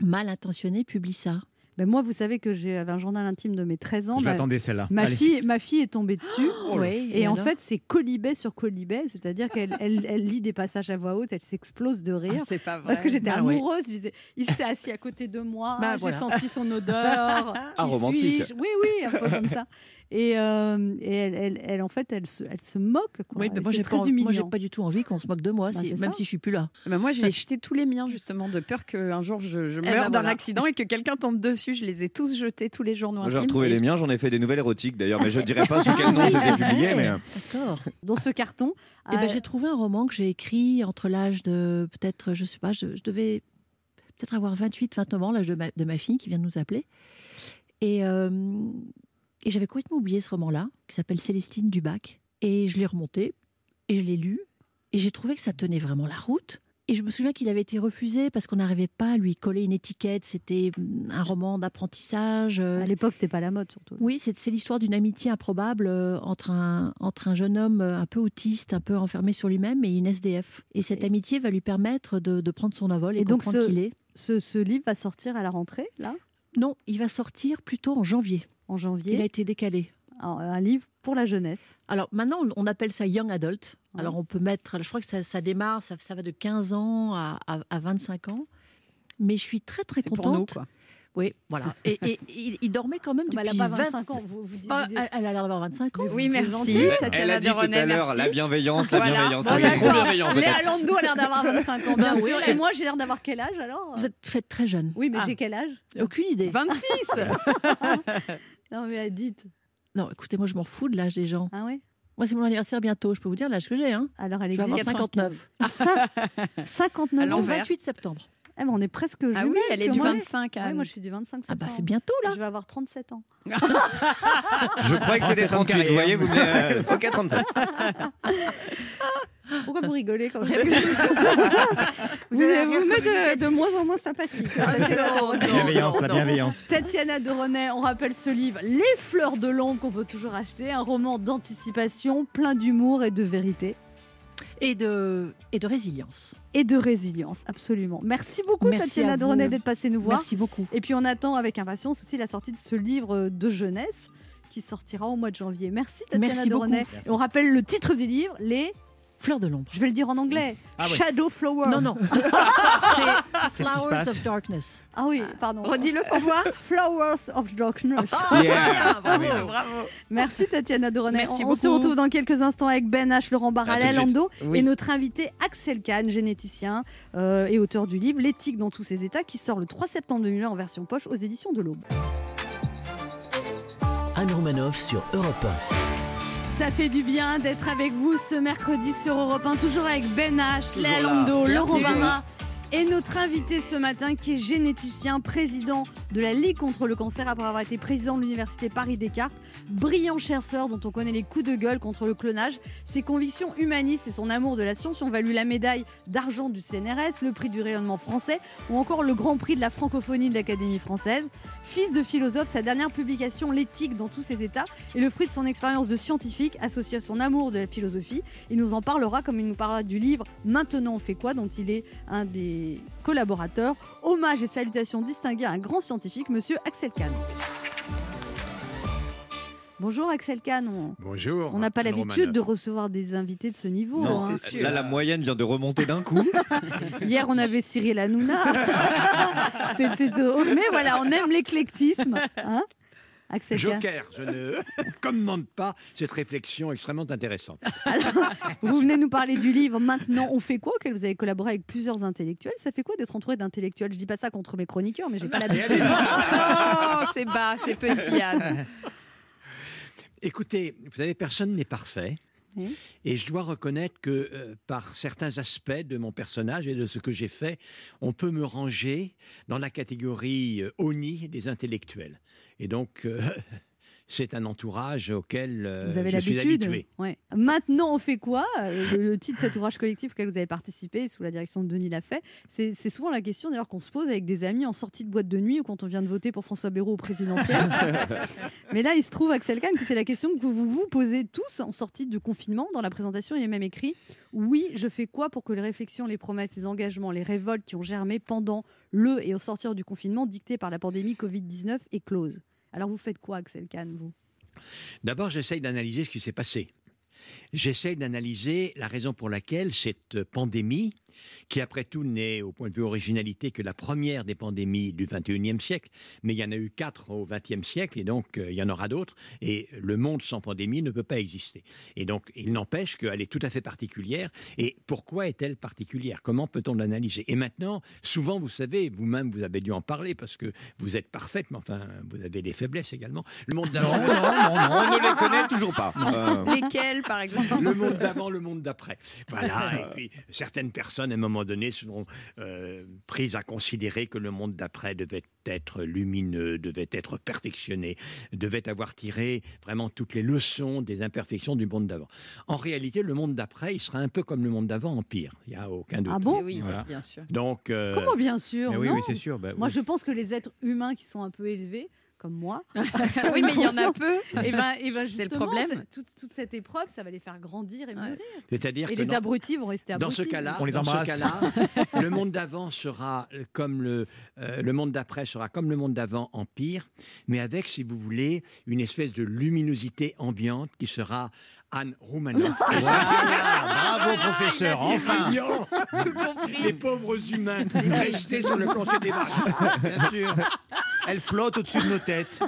mal intentionné publie ça. Ben moi, vous savez que j'avais un journal intime de mes 13 ans. Je Ma- l'attendais celle-là. Ma Allez. fille, ma fille est tombée dessus. Oui, et et en fait, c'est colibet sur colibet, c'est-à-dire qu'elle elle, elle lit des passages à voix haute, elle s'explose de rire. Ah, c'est pas vrai. Parce que j'étais Ah ouais. amoureuse. Je disais, il s'est assis à côté de moi, Bah, j'ai voilà. senti son odeur. Ah, romantique. suis-je? Oui, oui, un peu comme ça. Et, euh, et elle, elle- elle, en fait, elle se, elle se moque. Quoi. Oui, mais moi, j'ai pas, moi, j'ai pas du tout envie qu'on se moque de moi, Bah, si- même ça. si je suis plus là. Bah, moi, j'ai jeté tous les miens, justement, de peur qu'un jour je, je Eh meure ben, d'un voilà. accident et que quelqu'un tombe dessus. Je les ai tous jetés, tous les journaux J'ai retrouvé et- les miens, j'en ai fait des nouvelles érotiques d'ailleurs, mais je dirais pas sous quel nom je les ai publiés. Mais... euh, D'accord. Dans ce carton, Eh ben, euh, j'ai trouvé un roman que j'ai écrit entre l'âge de peut-être, je sais pas, je, je devais peut-être avoir 28, 29 ans, l'âge de ma, de ma fille qui vient de nous appeler. Et, euh, et j'avais complètement oublié ce roman-là, qui s'appelle Célestine Dubac. Et je l'ai remonté, et je l'ai lu, et j'ai trouvé que ça tenait vraiment la route. Et je me souviens qu'il avait été refusé parce qu'on n'arrivait pas à lui coller une étiquette. C'était hum, un roman d'apprentissage. euh, à l'époque, c'était pas la mode surtout. oui, c'est c'est l'histoire d'une amitié improbable euh, entre un, entre un jeune homme euh, un peu autiste, un peu enfermé sur lui-même, et une SDF. Et cette amitié va lui permettre de, de prendre son envol et, Et donc, comprendre ce, qui il est. ce, ce livre va sortir à la rentrée, là, Non, il va sortir plutôt en janvier. En janvier. Il a été décalé. Un, un livre pour la jeunesse. Alors maintenant, on appelle ça young adult. Ouais. Alors on peut mettre, je crois que ça, ça démarre, ça, ça va de 15 ans à, à- à 25 ans. Mais je suis très très C'est pour contente. nous, quoi. Oui, voilà. Et, et- il, il dormait quand même Bah, depuis elle a pas 20 25 ans. Vous, vous dites- Ah, vous dites- elle, elle a l'air d'avoir 25 ans. Oui, merci. Elle Tatiana a dit tout à l'heure la bienveillance, la Voilà. bienveillance. Ah, c'est trop bienveillant Léa. Lando a l'air d'avoir 25 ans, bien Bah oui, sûr. elle- Et moi, j'ai l'air d'avoir quel âge alors? Vous êtes faites très jeune. Oui, mais Ah. j'ai quel âge? Aucune idée. 26 Non, mais dites. Non, écoutez, moi je m'en fous de l'âge des gens. Ah oui Moi, c'est mon anniversaire bientôt. Je peux vous dire l'âge que j'ai. Hein Alors, elle je vais avoir 59. Ah, ça 59 À ans. Le l'envers. 28 septembre. Eh ben, on est presque jumelles. Ah oui, elle est du que moi- 25 Ouais, Anne. moi, je suis du 25 Ah bah c'est bientôt là. Je vais avoir 37 ans. Je croyais que c'était 37 ans de 38, vous voyez, vous euh, Ok, 37. Pourquoi vous rigolez quand je Vous, avez- vous me de, de moins en moins sympathique. hein, Tatiana de René. Bienveillance, la bienveillance. Tatiana de René, on rappelle ce livre, Les fleurs de l'ombre, qu'on peut toujours acheter, un roman d'anticipation, plein d'humour et de vérité. Et de, et de résilience. Et de résilience, absolument. Merci beaucoup, Merci Tatiana. René, d'être passée nous voir. Merci beaucoup. Et puis on attend avec impatience aussi la sortie de ce livre de jeunesse qui sortira au mois de janvier. Merci Tatiana Merci beaucoup. René. Et on rappelle le titre du livre, Les Fleurs de l'ombre. Je vais le dire en anglais. Ah ouais. Shadow Flowers. Non, non. C'est Flowers of Darkness. Ah oui, pardon. Redis-le pour voir. Flowers of Darkness. Yeah. bravo, Ah oui. bravo. Merci Tatiana de René. Merci on, on se retrouve dans quelques instants avec Ben H, Laurent À tout Barra, de Lando Oui. et notre invité Axel Kahn, généticien euh, et auteur du livre L'éthique dans tous ses états qui sort le 3 septembre 2020 en version poche aux éditions de l'Aube. Anne Romanoff sur Europe Ça fait du bien d'être avec vous ce mercredi sur Europe 1, toujours avec Ben H, Léa. Lando, Laurent. Barra et notre invité ce matin qui est généticien, président de la Ligue contre le cancer après avoir été président de l'université Paris-Descartes, brillant chercheur dont on connaît les coups de gueule contre le clonage. Ses convictions humanistes et son amour de la science ont valu la médaille d'argent du CNRS, le prix du rayonnement français ou encore le grand prix de la francophonie de l'Académie française. Fils de philosophe, sa dernière publication, L'éthique dans tous ses états, est le fruit de son expérience de scientifique associé à son amour de la philosophie. Il nous en parlera comme il nous parlera du livre Maintenant on fait quoi dont il est un des collaborateurs. Hommage et salutations distinguées à un grand scientifique, monsieur Axel Kahn. Bonjour Axel Kahn. On- Bonjour. On n'a pas l'habitude de recevoir des invités de ce niveau. Non, hein. sûr. là la moyenne vient de remonter d'un coup. Hier, on avait Cyril Hanouna. C'était. Mais voilà, on aime l'éclectisme. hein. Axel Joker, je ne commande pas cette réflexion extrêmement intéressante. Vous venez nous parler du livre Maintenant on fait quoi auquel vous avez collaboré avec plusieurs intellectuels. Ça fait quoi d'être entouré d'intellectuels? Je dis pas ça contre mes chroniqueurs, mais j'ai pas l'habitude. Oh, c'est bas, c'est petit, Anne. Écoutez, vous savez, personne n'est parfait. Oui. Et je dois reconnaître que euh, par certains aspects de mon personnage et de ce que j'ai fait, on peut me ranger dans la catégorie euh, ONI des intellectuels. Et donc, euh, c'est un entourage auquel euh, Vous avez je suis l'habitude. habitué. Ouais. Maintenant, on fait quoi Euh, le, titre de cet ouvrage collectif auquel vous avez participé, sous la direction de Denis Lafay, c'est c'est souvent la question d'ailleurs qu'on se pose avec des amis en sortie de boîte de nuit ou quand on vient de voter pour François Bayrou au présidentiel. Mais là, il se trouve, Axel Kahn, que c'est la question que vous vous posez tous en sortie de confinement. Dans la présentation, il est même écrit Oui, je fais quoi pour que les réflexions, les promesses, les engagements, les révoltes qui ont germé pendant le et au sortir du confinement dicté par la pandémie Covid-19 éclosent? Alors, vous faites quoi, Axel Kahn, vous? D'abord, j'essaye d'analyser ce qui s'est passé. J'essaye d'analyser la raison pour laquelle cette pandémie, qui après tout n'est au point de vue originalité que la première des pandémies du 21e siècle, mais il y en a eu quatre au 20e siècle et donc euh, il y en aura d'autres, et le monde sans pandémie ne peut pas exister. Et donc il n'empêche qu'elle est tout à fait particulière. Et pourquoi est-elle particulière? Comment peut-on l'analyser? Et maintenant, souvent, vous savez, vous-même, vous avez dû en parler parce que vous êtes parfaite, mais enfin, vous avez des faiblesses également. Le monde d'avant, non, non, on ne les connaît toujours pas. Euh, Lesquels, par exemple? Le monde d'avant, le monde d'après. Voilà. Et puis, certaines personnes, à un moment donné, seront euh, prises à considérer que le monde d'après devait être lumineux, devait être perfectionné, devait avoir tiré vraiment toutes les leçons des imperfections du monde d'avant. En réalité, le monde d'après, il sera un peu comme le monde d'avant, en pire. Il n'y a aucun doute. Ah bon? Oui, Voilà. bien sûr. Donc, euh, Comment bien sûr? Mais oui, non oui, c'est sûr. bah, Moi, oui. je pense que les êtres humains qui sont un peu élevés, comme moi, Oui, mais il y en a peu. Et ben, et ben C'est le problème. toute, toute cette épreuve, ça va les faire grandir et mûrir. c'est-à-dire Et que les dans- abrutis vont rester Dans abrutis. ce cas-là, On les dans ce embrasse. cas-là, le monde d'avant sera comme le, euh, le monde d'après sera comme le monde d'avant en pire, mais avec, si vous voulez, une espèce de luminosité ambiante qui sera Anne Roumanoff. Voilà, bravo professeur, enfin. Brillant. Les pauvres humains restés sur le plancher des vaches. Bien sûr. Elle flotte au-dessus de nos têtes.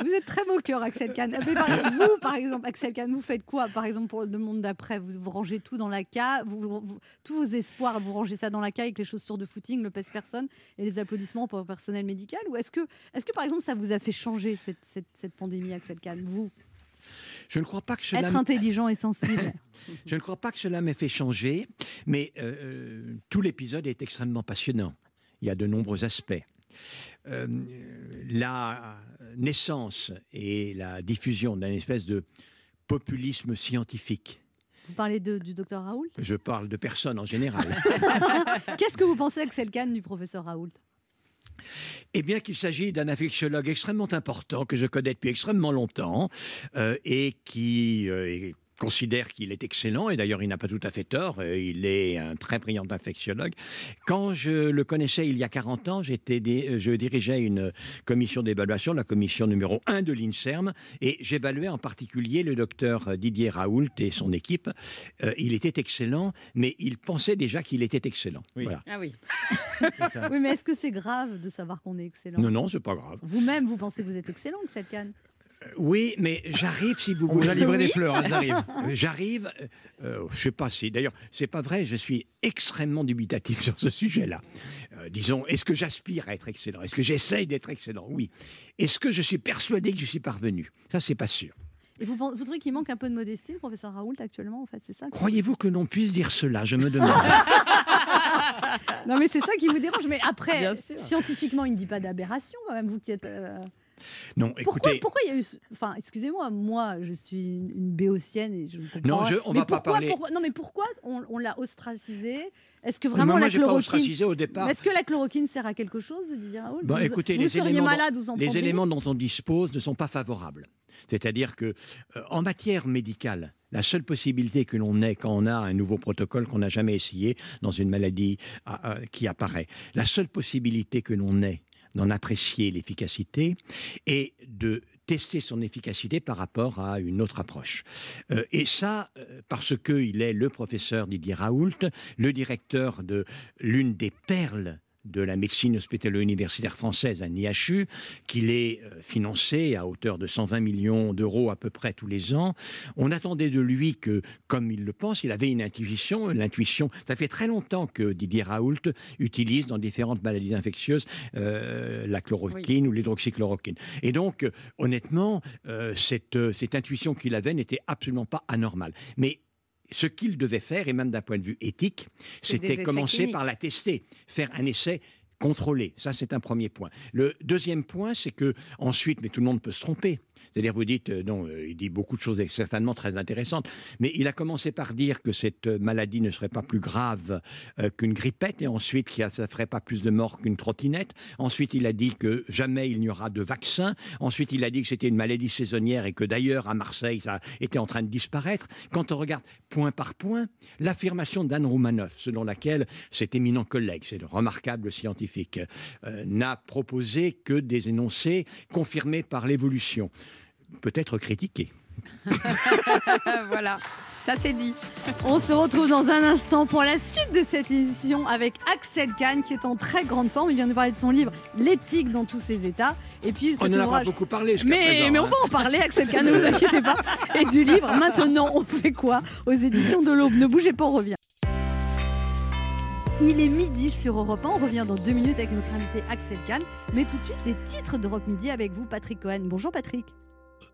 Vous êtes très moqueur, Axel Kahn. Mais par- vous, par exemple, Axel Kahn, vous faites quoi, par exemple, pour le monde d'après vous, vous rangez tout dans la cave, vous, vous- tous vos espoirs, vous rangez ça dans la cave avec les chaussures de footing, le pèse-personne et les applaudissements pour le personnel médical Ou est-ce que, est que, par exemple, ça vous a fait changer cette, cette, cette pandémie, Axel Kahn Vous, Je ne crois pas que cela être intelligent et sensible. Je ne crois pas que cela m'ait fait changer, mais euh, euh, tout l'épisode est extrêmement passionnant. Il y a de nombreux aspects. Euh, la naissance et la diffusion d'un espèce de populisme scientifique. Vous parlez de- du docteur Raoult? Je parle de personnes en général. Qu'est-ce que vous pensez, Axel Kahn, du professeur Raoult? Eh bien qu'il s'agit d'un infectiologue extrêmement important que je connais depuis extrêmement longtemps euh, et qui euh, est- considère qu'il est excellent, et d'ailleurs il n'a pas tout à fait tort, euh, il est un très brillant infectiologue. Quand je le connaissais il y a 40 ans, j'étais euh, je dirigeais une commission d'évaluation, la commission numéro 1 de l'INSERM, et j'évaluais en particulier le docteur Didier Raoult et son équipe. Euh, il était excellent, mais il pensait déjà qu'il était excellent. Voilà. Ah oui. Oui, mais est-ce que c'est grave de savoir qu'on est excellent? Non, non, c'est pas grave. Vous-même, vous pensez que vous êtes excellent, Axel Kahn Oui, mais j'arrive si vous On vous voulez. a livré des fleurs, elles arrivent. Euh, J'arrive, euh, euh, je sais pas si, d'ailleurs, c'est pas vrai, je suis extrêmement dubitatif sur ce sujet-là. Euh, disons, est-ce que j'aspire à être excellent? Est-ce que j'essaye d'être excellent? Oui. Est-ce que je suis persuadé que je suis parvenu? Ça, c'est pas sûr. Et vous, vous trouvez qu'il manque un peu de modestie, le professeur Raoult, actuellement, en fait, c'est ça Croyez-vous que l'on puisse dire cela? Je me demande. Non, mais c'est ça qui vous dérange. Mais après, sûr. scientifiquement, il ne dit pas d'aberration, quand même, vous qui êtes. euh, non, écoutez. pourquoi il y a eu. Enfin, excusez-moi, moi, je suis une, béotienne et je ne comprends Non, pas. je- on Mais va pas pourquoi- parler- pourquoi- non, mais pourquoi on, on l'a ostracisé? Est-ce que vraiment moi, la pas chloroquine. au départ. Est-ce que la chloroquine sert à quelque chose, Didier Raoult Bon, vous, écoutez, vous les éléments, malade, dont, les éléments dont on dispose ne sont pas favorables. C'est-à-dire que, euh, en matière médicale, la seule possibilité que l'on ait quand on a un nouveau protocole qu'on n'a jamais essayé dans une maladie ah, ah, qui apparaît, la seule possibilité que l'on ait d'en apprécier l'efficacité est de tester son efficacité par rapport à une autre approche. Euh, et ça, euh, parce qu'il est le professeur Didier Raoult, le directeur de l'une des perles de la médecine hospitalo-universitaire française, un IHU, qu'il est euh, financé à hauteur de 120 millions d'euros à peu près tous les ans. On attendait de lui que, comme il le pense, il avait une intuition. L'intuition, ça fait très longtemps que Didier Raoult utilise dans différentes maladies infectieuses euh, la chloroquine ou l'hydroxychloroquine. Et donc, euh, honnêtement, euh, cette, cette intuition qu'il avait n'était absolument pas anormale. Mais ce qu'il devait faire, et même d'un point de vue éthique, c'était commencer cliniques. par la tester, faire un essai contrôlé. Ça, c'est un premier point. Le deuxième point, c'est que ensuite, mais tout le monde peut se tromper. C'est-à-dire, vous dites, euh, non, euh, il dit beaucoup de choses certainement très intéressantes, mais il a commencé par dire que cette maladie ne serait pas plus grave euh, qu'une grippette, et ensuite que ça ne ferait pas plus de morts qu'une trottinette. Ensuite, il a dit que jamais il n'y aura de vaccin. Ensuite, il a dit que c'était une maladie saisonnière et que d'ailleurs, à Marseille, ça était en train de disparaître. Quand on regarde point par point, l'affirmation d'Anne Roumanoff, selon laquelle cet éminent collègue, c'est le remarquable scientifique, n'a proposé que des énoncés confirmés par l'évolution, peut être critiqué. voilà, ça c'est dit. On se retrouve dans un instant pour la suite de cette édition avec Axel Kahn qui est en très grande forme. Il vient de parler de son livre L'éthique dans tous ses états. Et puis On n'en a pas beaucoup parlé mais, présent, mais on hein. va en parler, Axel Kahn, ne vous inquiétez pas. Et du livre, maintenant, on fait quoi Aux éditions de l'Aube. Ne bougez pas, on revient. Il est midi sur Europe 1. On revient dans deux minutes avec notre invité Axel Kahn. Mais tout de suite, les titres d'Europe Midi avec vous, Patrick Cohen. Bonjour, Patrick.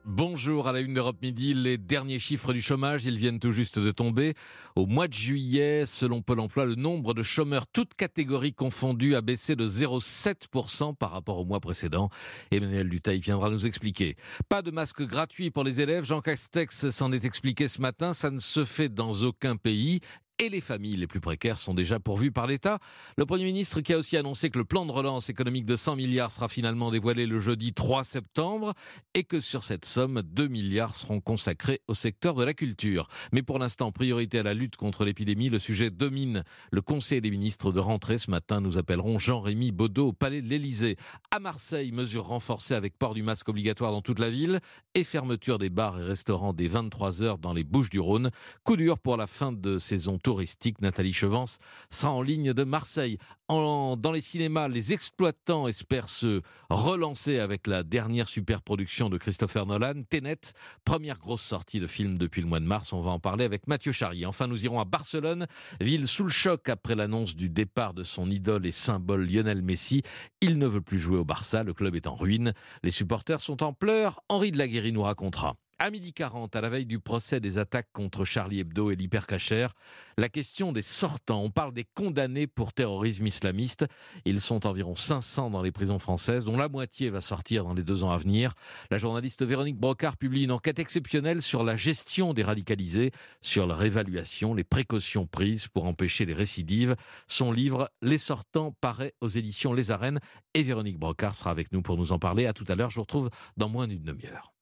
Bonjour à la une d'Europe Midi. Les derniers chiffres du chômage, ils viennent tout juste de tomber. Au mois de juillet, selon Pôle emploi, le nombre de chômeurs, toutes catégories confondues, a baissé de 0,7% par rapport au mois précédent. Emmanuel Dutail viendra nous expliquer. Pas de masque gratuit pour les élèves. Jean Castex s'en est expliqué ce matin. Ça ne se fait dans aucun pays. Et les familles les plus précaires sont déjà pourvues par l'État. Le Premier ministre qui a aussi annoncé que le plan de relance économique de 100 milliards sera finalement dévoilé le jeudi 3 septembre et que sur cette somme, 2 milliards seront consacrés au secteur de la culture. Mais pour l'instant, priorité à la lutte contre l'épidémie, le sujet domine le Conseil des ministres de rentrée. Ce matin, nous appellerons Jean-Rémy Baudot au Palais de l'Élysée. À Marseille, mesures renforcées avec port du masque obligatoire dans toute la ville et fermeture des bars et restaurants dès 23 heures dans les Bouches du Rhône. Coup dur pour la fin de saison touristique. Nathalie Chevance sera en ligne de Marseille. En- dans les cinémas, les exploitants espèrent se relancer avec la dernière super production de Christopher Nolan, Tenet, première grosse sortie de film depuis le mois de mars. On va en parler avec Mathieu Charrier. Enfin, nous irons à Barcelone, ville sous le choc après l'annonce du départ de son idole et symbole Lionel Messi. Il ne veut plus jouer au Barça, le club est en ruine. Les supporters sont en pleurs. Henri de la Guéry nous racontera. À midi 40, à la veille du procès des attaques contre Charlie Hebdo et l'hypercachère, la question des sortants. On parle des condamnés pour terrorisme islamiste. Ils sont environ 500 dans les prisons françaises, dont la moitié va sortir dans les deux ans à venir. La journaliste Véronique Brocard publie une enquête exceptionnelle sur la gestion des radicalisés, sur leur évaluation, les précautions prises pour empêcher les récidives. Son livre Les sortants paraît aux éditions Les Arènes et Véronique Brocard sera avec nous pour nous en parler. À tout à l'heure, je vous retrouve dans moins d'une demi-heure.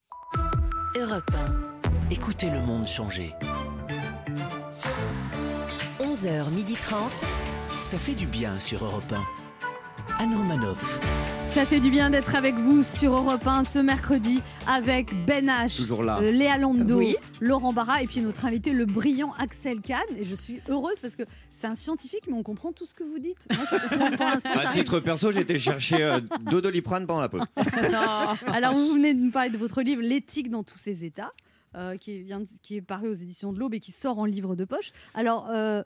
Europe 1. Écoutez le monde changer. 11h30. Ça fait du bien sur Europe 1. Anne Romanoff. Ça fait du bien d'être avec vous sur Europe 1 ce mercredi avec Ben H, Toujours là. euh, Léa Lando, Oui. Laurent Barra et puis notre invité le brillant Axel Kahn. Et je suis heureuse parce que c'est un scientifique mais on comprend tout ce que vous dites. Moi, je- À titre perso, j'ai été chercher euh, Dodoliprane pendant la pause. Alors vous venez de nous parler de votre livre L'éthique dans tous ses états. euh, qui, vient de- qui est paru aux éditions de l'Aube et qui sort en livre de poche. Alors, euh,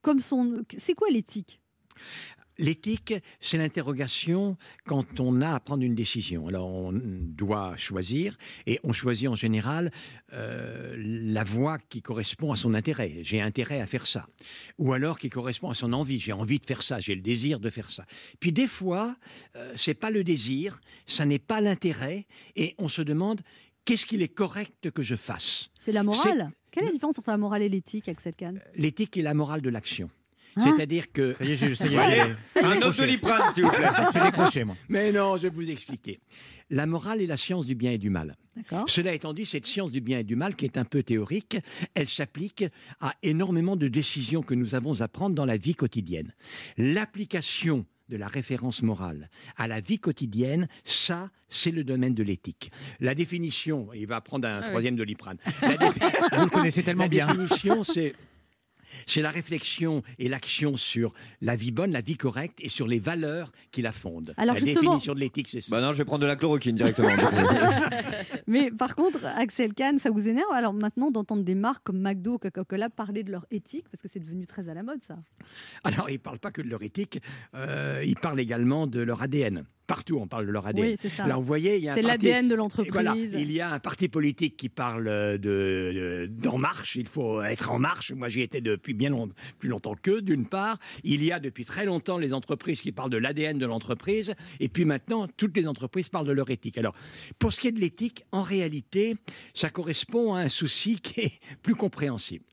comme son, c'est quoi l'éthique? L'éthique, c'est l'interrogation quand on a à prendre une décision. Alors, on doit choisir, et on choisit en général euh, la voie qui correspond à son intérêt. J'ai intérêt à faire ça. Ou alors qui correspond à son envie. J'ai envie de faire ça, j'ai le désir de faire ça. Puis des fois, euh, c'est pas le désir, ça n'est pas l'intérêt, et on se demande qu'est-ce qu'il est correct que je fasse? C'est la morale? Quelle est la différence entre la morale et l'éthique, Axel Kahn? L'éthique est la morale de l'action. Hein C'est-à-dire que. Ça y est, j'ai- ça y est, Voilà. j'ai- Un autre Doliprane, s'il vous plaît. J'ai décroché, moi. Mais non, je vais vous expliquer. La morale est la science du bien et du mal. D'accord. Cela étant dit, cette science du bien et du mal, qui est un peu théorique, elle s'applique à énormément de décisions que nous avons à prendre dans la vie quotidienne. L'application de la référence morale à la vie quotidienne, ça, c'est le domaine de l'éthique. La définition, il va prendre un Ah oui. troisième doliprane. La défi- Vous le connaissez tellement la bien. définition, c'est C'est la réflexion et l'action sur la vie bonne, la vie correcte et sur les valeurs qui la fondent. Alors, la justement- définition de l'éthique, c'est ça. Bah non, je vais prendre de la chloroquine directement. Mais par contre, Axel Kahn, ça vous énerve alors maintenant d'entendre des marques comme McDo ou Coca-Cola parler de leur éthique parce que c'est devenu très à la mode ça? Alors, ils ne parlent pas que de leur éthique, euh, ils parlent également de leur ADN. Partout, on parle de leur ADN. Oui, c'est ça. Alors, vous voyez, il y a un C'est parti- l'ADN de l'entreprise. Voilà, il y a un parti politique qui parle de, de- d'en marche. Il faut être en marche. Moi, j'y étais depuis bien long- plus longtemps qu'eux, d'une part. Il y a depuis très longtemps les entreprises qui parlent de l'ADN de l'entreprise. Et puis maintenant, toutes les entreprises parlent de leur éthique. Alors, pour ce qui est de l'éthique, en réalité, ça correspond à un souci qui est plus compréhensible.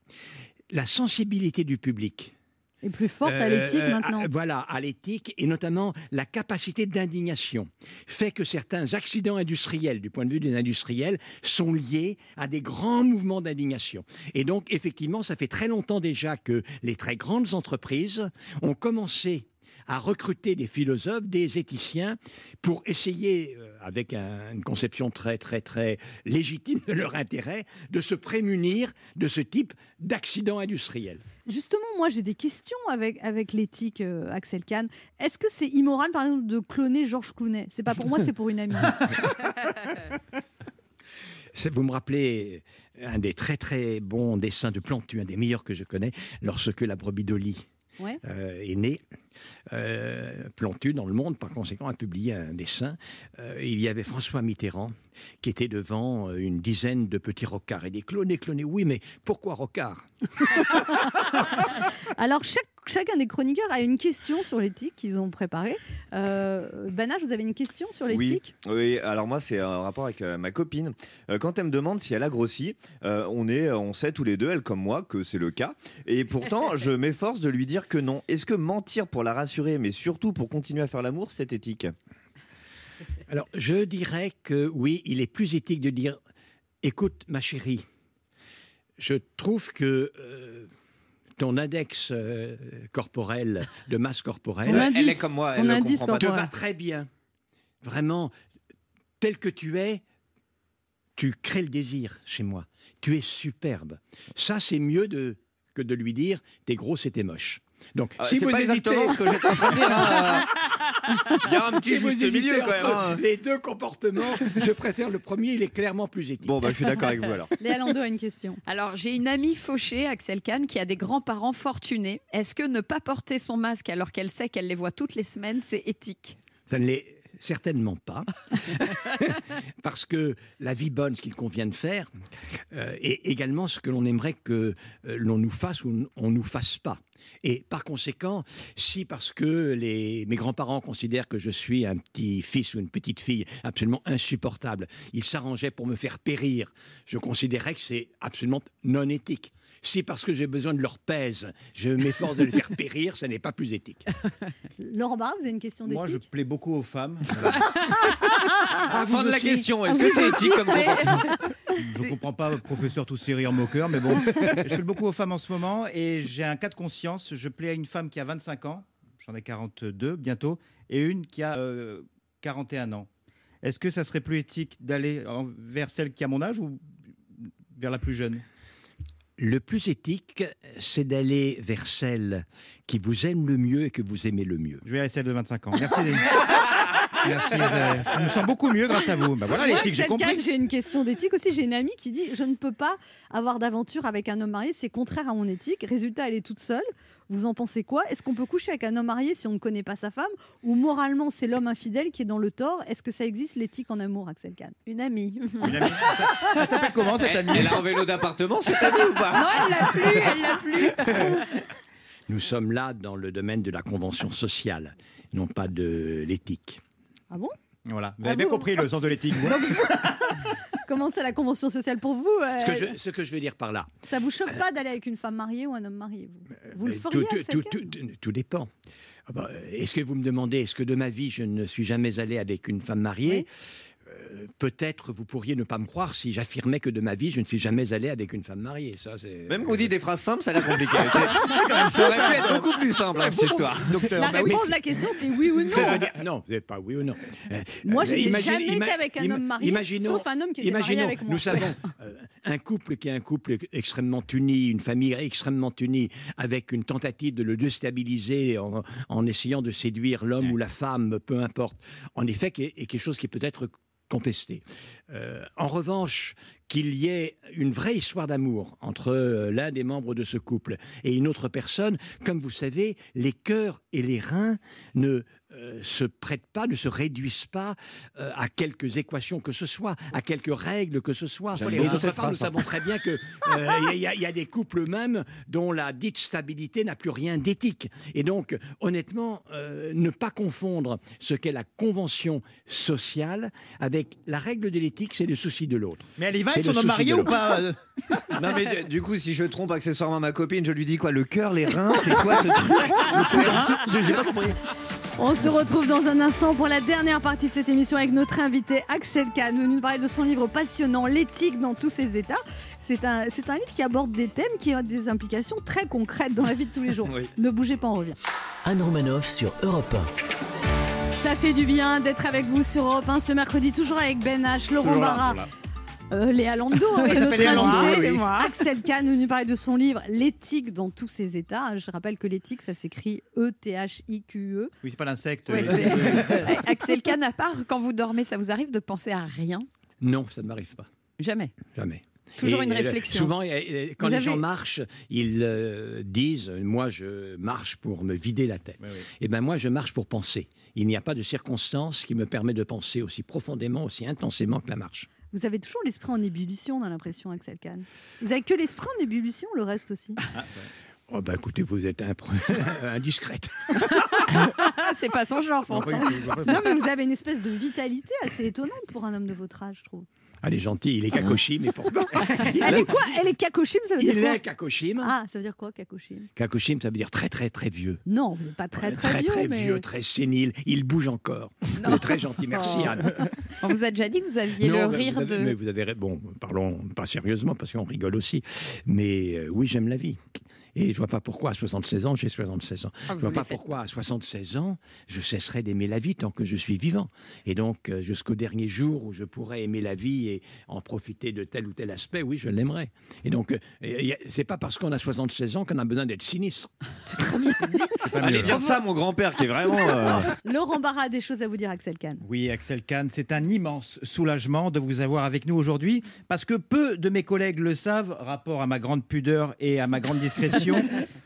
La sensibilité du public. Et plus forte à Euh, l'éthique euh, maintenant. à- voilà, à l'éthique et notamment la capacité d'indignation fait que certains accidents industriels, du point de vue des industriels, sont liés à des grands mouvements d'indignation. Et donc, effectivement, ça fait très longtemps déjà que les très grandes entreprises ont commencé à recruter des philosophes, des éthiciens, pour essayer, euh, avec un- une conception très, très, très légitime de leur intérêt, de se prémunir de ce type d'accidents industriels. Justement, moi j'ai des questions avec, avec l'éthique, euh, Axel Kahn. Est-ce que c'est immoral par exemple de cloner Georges Clooney C'est pas pour moi, c'est pour une amie. Vous me rappelez un des très très bons dessins de Plantu, un des meilleurs que je connais, lorsque la brebis Dolly Ouais. euh, est née. Euh, Plantu, dans le monde, par conséquent, a publié un dessin. Euh, il y avait François Mitterrand qui était devant euh, une dizaine de petits rocards. Il dit cloner, cloner, oui, mais pourquoi rocard Alors chaque, chacun des chroniqueurs a une question sur l'éthique qu'ils ont préparée. Euh, Banach, vous avez une question sur l'éthique oui, alors moi c'est un rapport avec euh, ma copine. Euh, quand elle me demande si elle a grossi, on, est, on sait tous les deux, elle comme moi, que c'est le cas. Et pourtant, je m'efforce de lui dire que non. Est-ce que mentir pour la rassurer, mais surtout pour continuer à faire l'amour, c'est éthique Alors, je dirais que oui, il est plus éthique de dire écoute, ma chérie, je trouve que euh, ton index euh, corporel, de masse corporelle, indice, Elle est comme moi, ton elle ne indice comprend pas. te va très bien. Vraiment, tel que tu es, tu crées le désir chez moi. Tu es superbe. Ça, c'est mieux de, que de lui dire t'es grosse et t'es moche. Donc, Ah, si vous pas hésitez, ce que j'étais en train de dire, hein. Il y a un petit Si juste milieu, quand même, hein. Les deux comportements, je préfère le premier, il est clairement plus éthique. Bon, bah, je suis d'accord avec vous alors. Léa Landau a une question. Alors, j'ai une amie fauchée, Axel Kahn, qui a des grands-parents fortunés. Est-ce que ne pas porter son masque alors qu'elle sait qu'elle les voit toutes les semaines, c'est éthique? Ça ne l'est certainement pas. Parce que la vie bonne, ce qu'il convient de faire, euh, est également ce que l'on aimerait que euh, l'on nous fasse ou on nous fasse pas. Et par conséquent, si parce que les, mes grands-parents considèrent que je suis un petit fils ou une petite fille absolument insupportable, ils s'arrangeaient pour me faire périr, je considérais que c'est absolument non éthique. Si parce que j'ai besoin de leur pèse, je m'efforce de les faire périr, ça n'est pas plus éthique. Laurent vous avez une question d'éthique Moi, je plais beaucoup aux femmes. Fin de la aussi question. Est-ce que c'est éthique comme comportement Je ne comprends pas, professeur, tous ces rires moqueurs, mais bon. je plais beaucoup aux femmes en ce moment et j'ai un cas de conscience. Je plais à une femme qui a 25 ans, j'en ai 42 bientôt, et une qui a euh, 41 ans. Est-ce que ça serait plus éthique d'aller vers celle qui a mon âge ou vers la plus jeune? Le plus éthique, c'est d'aller vers celle qui vous aime le mieux et que vous aimez le mieux. Je vais aller celle de 25 ans. Merci. les- Merci. Je me sens beaucoup mieux grâce à vous. Bah voilà l'éthique, j'ai compris. J'ai une question d'éthique aussi. J'ai une amie qui dit Je ne peux pas avoir d'aventure avec un homme marié, c'est contraire à mon éthique. Résultat, elle est toute seule. Vous en pensez quoi? Est-ce qu'on peut coucher avec un homme marié si on ne connaît pas sa femme? Ou moralement, c'est l'homme infidèle qui est dans le tort? Est-ce que ça existe l'éthique en amour, Axel Kahn? Une amie. Une amie. Ça- Elle s'appelle comment cette amie? Elle a un vélo d'appartement, cette amie ou pas? Non, elle l'a plus, elle l'a plus. Nous sommes là dans le domaine de la convention sociale, non pas de l'éthique. Ah bon? Voilà. Vous Ah avez bien compris le sens de l'éthique. Comment c'est la convention sociale pour vous euh, Ce que, je, ce que je veux dire par là, Ça vous choque pas d'aller avec une femme mariée ou un homme marié Vous, vous le euh, feriez, tout, tout- dépend. Ah bah, Est-ce que vous me demandez, est-ce que de ma vie, je ne suis jamais allé avec une femme mariée? Euh, euh, peut-être vous pourriez ne pas me croire si j'affirmais que de ma vie, je ne suis jamais allé avec une femme mariée. Ça, c'est. Même qu'on dit des phrases simples, ça a l'air compliqué. Ça aurait pu être beaucoup plus simple, hein, cette histoire. Docteur, La bah oui. réponse de la question, c'est oui ou non. Dire- non, vous n'êtes pas oui ou non. Euh, Moi, euh, je n'ai imagine- jamais été avec un homme marié, imaginons- sauf un homme qui était marié imaginons, avec moi. Nous savons euh, un couple qui est un couple extrêmement uni, une famille extrêmement unie, avec une tentative de le déstabiliser en, en essayant de séduire l'homme ou la femme, peu importe. En effet, est quelque chose qui peut être contesté. Euh, en revanche, qu'il y ait une vraie histoire d'amour entre euh, l'un des membres de ce couple et une autre personne, comme vous savez, les cœurs et les reins ne euh, se prêtent pas, ne se réduisent pas euh, à quelques équations que ce soit, à quelques règles que ce soit. Et d'autre cette part, nous phrase, savons très bien que euh, il y, a- il y a des couples même dont la dite stabilité n'a plus rien d'éthique. Et donc, honnêtement, euh, ne pas confondre ce qu'est la convention sociale avec la règle de l'éthique, c'est le souci de l'autre. Mais elle y va avec son homme marié ou pas Non mais du- coup, si je trompe accessoirement ma copine, je lui dis quoi? Le cœur, les reins, c'est quoi ce truc? Le coup de rein Je j'ai pas compris. On se retrouve dans un instant pour la dernière partie de cette émission avec notre invité Axel Kahn, venu nous parler de son livre passionnant L'éthique dans tous ses états. C'est un, c'est un livre qui aborde des thèmes qui ont des implications très concrètes dans la vie de tous les jours. Oui. Ne bougez pas, on revient. Anne Romanoff sur Europe 1. Ça fait du bien d'être avec vous sur Europe 1 ce mercredi, toujours avec Ben H, Laurent Toujours là, Barra. Euh, Léa et notre invité, oui. Axel Kahn venu parler de son livre L'éthique dans tous ses états. Je rappelle que l'éthique ça s'écrit E E-T-H-I-Q-E. Oui, c'est pas l'insecte. Ouais, c'est- Axel Kahn, à part quand vous dormez, ça vous arrive de penser à rien? Non, ça ne m'arrive pas. Jamais. Jamais. Toujours une euh, réflexion. Souvent, euh, euh, quand Vous les avez- gens marchent, ils euh, disent Moi, je marche pour me vider la tête. Et ben moi, je marche pour penser. Il n'y a pas de circonstance qui me permet de penser aussi profondément, aussi intensément que la marche. Vous avez toujours l'esprit en ébullition, on a l'impression, Axel Kahn. Vous avez que l'esprit en ébullition, le reste aussi. Oh ben écoutez, vous êtes impr- indiscrète. c'est pas son genre, pourtant. Non, mais vous avez une espèce de vitalité assez étonnante pour un homme de votre âge, je trouve. Elle est gentille, il est kakoshi, mais pourtant. Elle est quoi? Elle est kakoshim, ça veut dire Il quoi? Est kakoshim. Ah, ça veut dire quoi, kakoshim? Kakoshim, ça veut dire très très très vieux. Non, vous n'êtes pas très très, très vieux, très mais... vieux, très sénile. Il bouge encore. Il est très gentil. Merci Oh. Anne. On vous a déjà dit que vous aviez Non, le rire vous avez, de. mais vous avez bon, parlons pas sérieusement parce qu'on rigole aussi. Mais euh, oui, j'aime la vie. Et je vois pas pourquoi à 76 ans, j'ai 76 ans. Ah, je vois pas faites pourquoi à 76 ans, je cesserai d'aimer la vie tant que je suis vivant. Et donc, euh, jusqu'au dernier jour où je pourrai aimer la vie et en profiter de tel ou tel aspect, oui, je l'aimerai. Et donc, euh, c'est pas parce qu'on a 76 ans qu'on a besoin d'être sinistre. Allez dire ça, mon grand-père, qui est vraiment. euh, Laurent Barra a des choses à vous dire, Axel Kahn. Oui, Axel Kahn, c'est un immense soulagement de vous avoir avec nous aujourd'hui, parce que peu de mes collègues le savent, rapport à ma grande pudeur et à ma grande discrétion,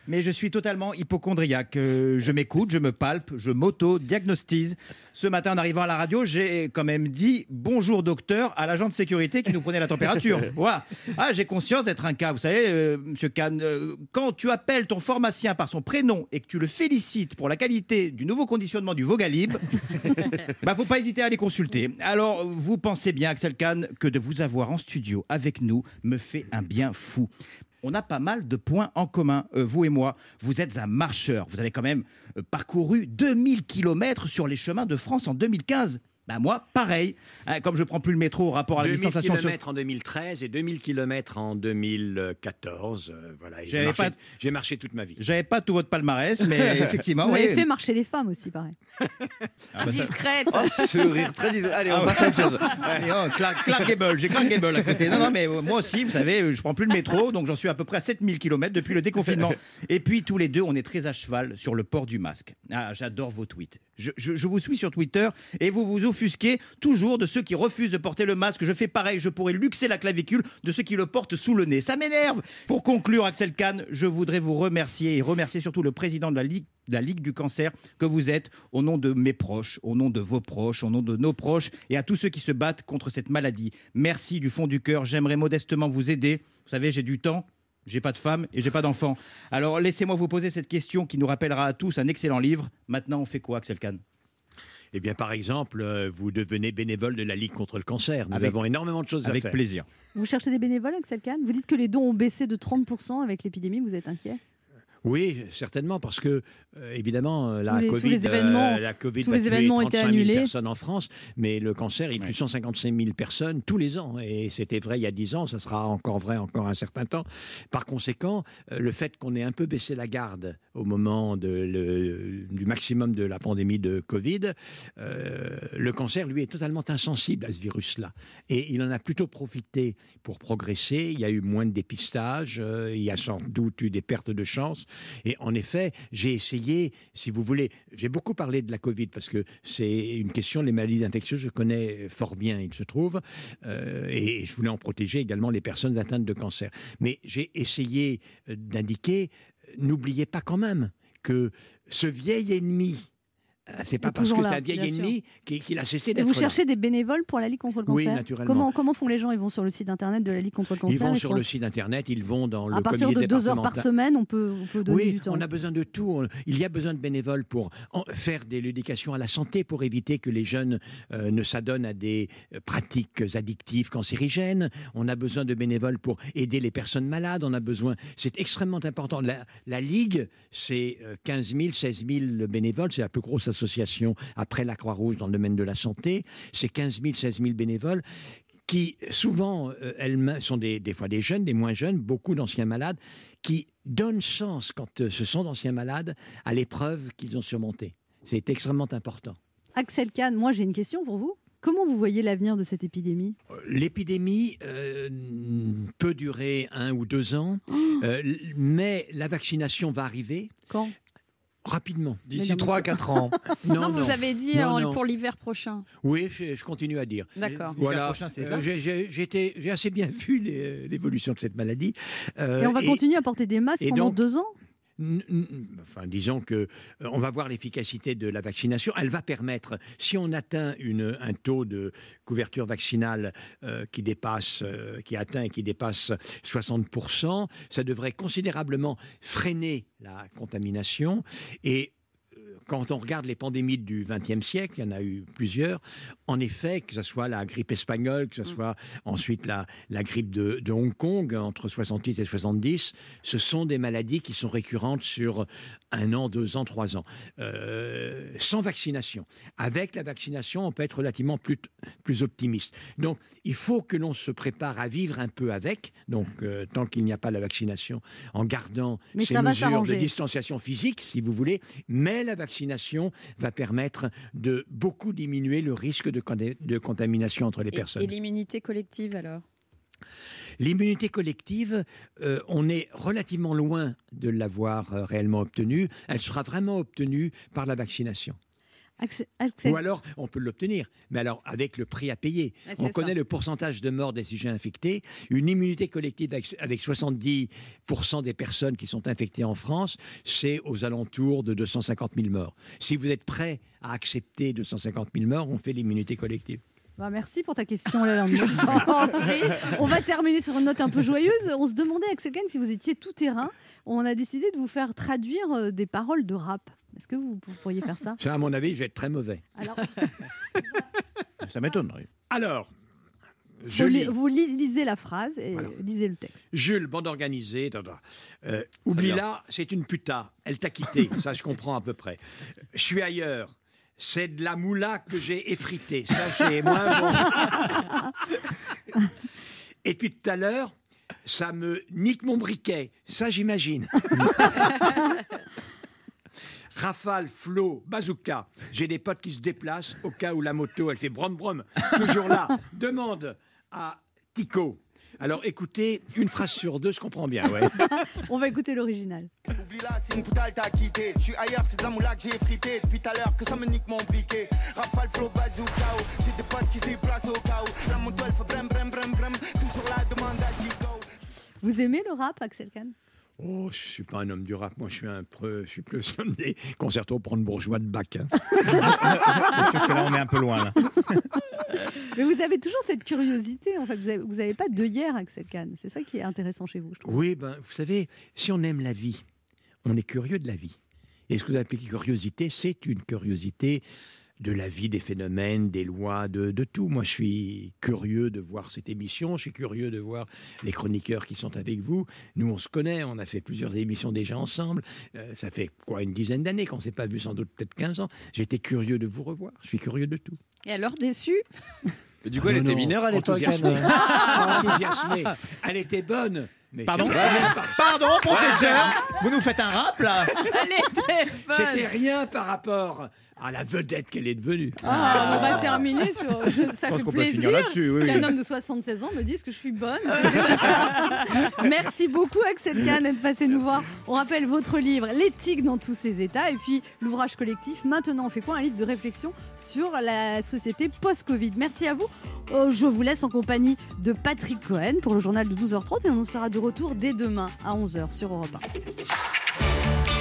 mais je suis totalement hypochondriaque. Euh, Je m'écoute, je me palpe, je m'auto-diagnostise. Ce matin, en arrivant à la radio, j'ai quand même dit bonjour docteur à l'agent de sécurité qui nous prenait la température. Voilà. Ah, j'ai conscience d'être un cas. Vous savez, euh, monsieur Kahn, euh, quand tu appelles ton pharmacien par son prénom et que tu le félicites pour la qualité du nouveau conditionnement du Vogalib, bah, faut pas hésiter à les consulter. Alors, vous pensez bien, Axel Kahn, que de vous avoir en studio avec nous me fait un bien fou. On a pas mal de points en commun, euh, vous et moi. Vous êtes un marcheur. Vous avez quand même euh, parcouru 2000 km sur les chemins de France en 2015. Bah moi, pareil. Hein, comme je prends plus le métro au rapport à la 2000 distanciation km en 2013 et 2000 km en 2014. euh, voilà, j'ai marché, pas- j'ai marché toute ma vie. J'avais pas tout votre palmarès, mais effectivement, Vous oui. avez fait marcher les femmes aussi, pareil. Ah, bah ça- Discrète. Oh, ce rire très dis- Allez, on Ah ouais. passe à autre chose. Allez, oh, Clark, Clark Gable, j'ai Clark Gable à côté. Non, non, mais euh, moi aussi, vous savez, euh, je prends plus le métro, donc j'en suis à peu près à 7000 km depuis le déconfinement. Et puis, tous les deux, on est très à cheval sur le port du masque. Ah, j'adore vos tweets. Je, vous suis sur Twitter et vous vous offusquez toujours de ceux qui refusent de porter le masque. Je fais pareil, je pourrais luxer la clavicule de ceux qui le portent sous le nez. Ça m'énerve. Pour conclure, Axel Kahn, je voudrais vous remercier et remercier surtout le président de la Ligue la Ligue du cancer que vous êtes, au nom de mes proches, au nom de vos proches, au nom de nos proches et à tous ceux qui se battent contre cette maladie. Merci du fond du cœur. J'aimerais modestement vous aider. Vous savez, j'ai du temps. J'ai pas de femme et j'ai pas d'enfant. Alors laissez-moi vous poser cette question qui nous rappellera à tous un excellent livre. Maintenant, on fait quoi, Axel Kahn? Eh bien, par exemple, euh, vous devenez bénévole de la Ligue contre le cancer. Nous Avec- avons énormément de choses à Avec faire. plaisir. Vous cherchez des bénévoles, Axel Kahn? Vous dites que les dons ont baissé de 30% avec l'épidémie, vous êtes inquiet? Oui, certainement, parce que euh, évidemment euh, la Tous les- tous Covid, les événements- euh, la Covid tous va les tuer événements ont été 35 000 annulés. personnes en France, mais le cancer il tue 155 000 personnes tous les ans, et c'était vrai il y a 10 ans, ça sera encore vrai encore un certain temps. Par conséquent, euh, le fait qu'on ait un peu baissé la garde au moment de le- du maximum de la pandémie de Covid, euh, le cancer lui est totalement insensible à ce virus-là, et il en a plutôt profité pour progresser. Il y a eu moins de dépistage, euh, il y a sans doute eu des pertes de chance. Et en effet, j'ai essayé, si vous voulez, j'ai beaucoup parlé de la Covid parce que c'est une question, les maladies infectieuses, je connais fort bien, il se trouve, euh, et je voulais en protéger également les personnes atteintes de cancer. Mais j'ai essayé euh, d'indiquer, n'oubliez pas quand même que ce vieil ennemi, c'est pas parce que c'est un vieil ennemi qu'il a cessé d'être vous là. cherchez des bénévoles pour la Ligue contre le Oui, cancer? naturellement. Comment, comment font les gens? Ils vont sur le site internet de la Ligue contre le cancer Ils vont sur le site internet, ils vont dans le À partir de deux heures par semaine, on peut, on peut donner Oui, du temps. on a besoin de tout. Il y a besoin de bénévoles pour en- faire de l'éducation à la santé, pour éviter que les jeunes euh, ne s'adonnent à des euh, pratiques addictives cancérigènes. On a besoin de bénévoles pour aider les personnes malades. On a besoin. C'est extrêmement important. La, la Ligue, c'est euh, 15 000, 16 000 bénévoles. C'est la plus grosse association après la Croix-Rouge dans le domaine de la santé. C'est 15 000, 16 000 bénévoles qui souvent euh, elles sont des, des fois des jeunes, des moins jeunes, beaucoup d'anciens malades, qui donnent sens quand euh, ce sont d'anciens malades à l'épreuve qu'ils ont surmontée. C'est extrêmement important. Axel Kahn, moi j'ai une question pour vous. Comment vous voyez l'avenir de cette épidémie? L'épidémie euh, peut durer un ou deux ans, euh, l- mais la vaccination va arriver. Quand? Rapidement. D'ici 3 à 4 ans. Non, vous avez dit Non, non. pour l'hiver prochain. Oui, je, je continue à dire. D'accord. Voilà. Euh, j'ai- assez bien vu l'évolution de cette maladie. Euh, Et on va continuer à porter des masques pendant donc- deux ans? Enfin, disons que euh, on va voir l'efficacité de la vaccination. Elle va permettre, si on atteint un taux de couverture vaccinale euh, qui dépasse, euh, qui atteint et qui dépasse 60%, ça devrait considérablement freiner la contamination et quand on regarde les pandémies du XXe siècle, il y en a eu plusieurs, en effet, que ce soit la grippe espagnole, que ce soit ensuite la, la grippe de, de Hong Kong entre 68 et 70, ce sont des maladies qui sont récurrentes sur un an, deux ans, trois ans, Euh, sans vaccination. Avec la vaccination, on peut être relativement plus, plus optimiste. Donc, il faut que l'on se prépare à vivre un peu avec, donc euh, tant qu'il n'y a pas la vaccination, en gardant Mais ces mesures de distanciation physique, si vous voulez, mais la vaccination va permettre de beaucoup diminuer le risque de, con- de contamination entre les Et- personnes. Et l'immunité collective alors? L'immunité collective, euh, on est relativement loin de l'avoir euh, réellement obtenue. Elle sera vraiment obtenue par la vaccination. Ou alors, on peut l'obtenir, mais alors avec le prix à payer. On ça. connaît le pourcentage de morts des sujets infectés. Une immunité collective avec, avec 70% des personnes qui sont infectées en France, c'est aux alentours de 250 000 morts. Si vous êtes prêt à accepter 250 000 morts, on fait l'immunité collective. Bah, merci pour ta question, prie. On va terminer sur une note un peu joyeuse. On se demandait, Axel Kahn, si vous étiez tout terrain. On a décidé de vous faire traduire euh, des paroles de rap. Est-ce que vous, vous pourriez faire ça? Ça, à mon avis, je vais être très mauvais. Alors, Ça m'étonnerait. Alors, je vous, lis. li- vous li- lisez la phrase et lisez le texte. Jules, bande organisée. da, da. Euh, Oublie-la, c'est une puta. Elle t'a quitté. Ça, je comprends à peu près. Je suis ailleurs. C'est de la moula que j'ai effritée. Ça, c'est moins bon. Et puis tout à l'heure, ça me nique mon briquet. Ça, j'imagine. Rafale, flot, bazooka. J'ai des potes qui se déplacent au cas où la moto, elle fait brom brom. Toujours là. Demande à Tico. Alors écoutez, une phrase sur deux, je comprends bien. Ouais. On va écouter l'original. Oublie là, c'est une puta, elle t'a quitté. Je suis ailleurs, c'est de la moula que j'ai effrité depuis tout à l'heure que ça me nique mon briquet. Rafale, flow, bazooka. J'ai des potes qui se déplacent au cas où. La moto, elle fait brem, brem, brem, brem. Toujours là, demande à Tico. Vous aimez le rap, Axel Kahn? Oh, je suis pas un homme du rap. Moi, je suis un peu, je suis plus un des concertos pour une bourgeois de bac. hein. C'est sûr que là, on est un peu loin. Là. Mais vous avez toujours cette curiosité, en fait. Vous avez, vous avez pas d'œillère, Axel Kahn. C'est ça qui est intéressant chez vous, je trouve. Oui, ben, vous savez, si on aime la vie, on est curieux de la vie. Et ce que vous appelez curiosité, c'est une curiosité de la vie, des phénomènes, des lois, de, de tout. Moi, je suis curieux de voir cette émission, je suis curieux de voir les chroniqueurs qui sont avec vous. Nous, on se connaît, on a fait plusieurs émissions déjà ensemble. Euh, ça fait quoi, une dizaine d'années qu'on ne s'est pas vu, sans doute peut-être 15 ans. J'étais curieux de vous revoir, je suis curieux de tout. Et alors déçu? Mais du coup, elle Non, était non, mineure à l'époque. enthousiasmée. Elle était bonne. Mais Pardon Pardon, professeur Vous nous faites un rap là Elle était C'était rien par rapport à la vedette qu'elle est devenue. Ah, on va terminer sur. je- ça pense fait qu'on peut finir plaisir là-dessus, oui, oui. qu'un homme de 76 ans me dise que je suis bonne. C'est déjà ça. Merci beaucoup, Axel Kahn, d'être passé nous voir. On rappelle votre livre, L'éthique dans tous ses états, et puis l'ouvrage collectif Maintenant on fait quoi Un livre de réflexion sur la société post-Covid. Merci à vous. Euh, je vous laisse en compagnie de Patrick Cohen pour le journal de 12h30 et on sera de retour dès demain à 11h sur Europe 1.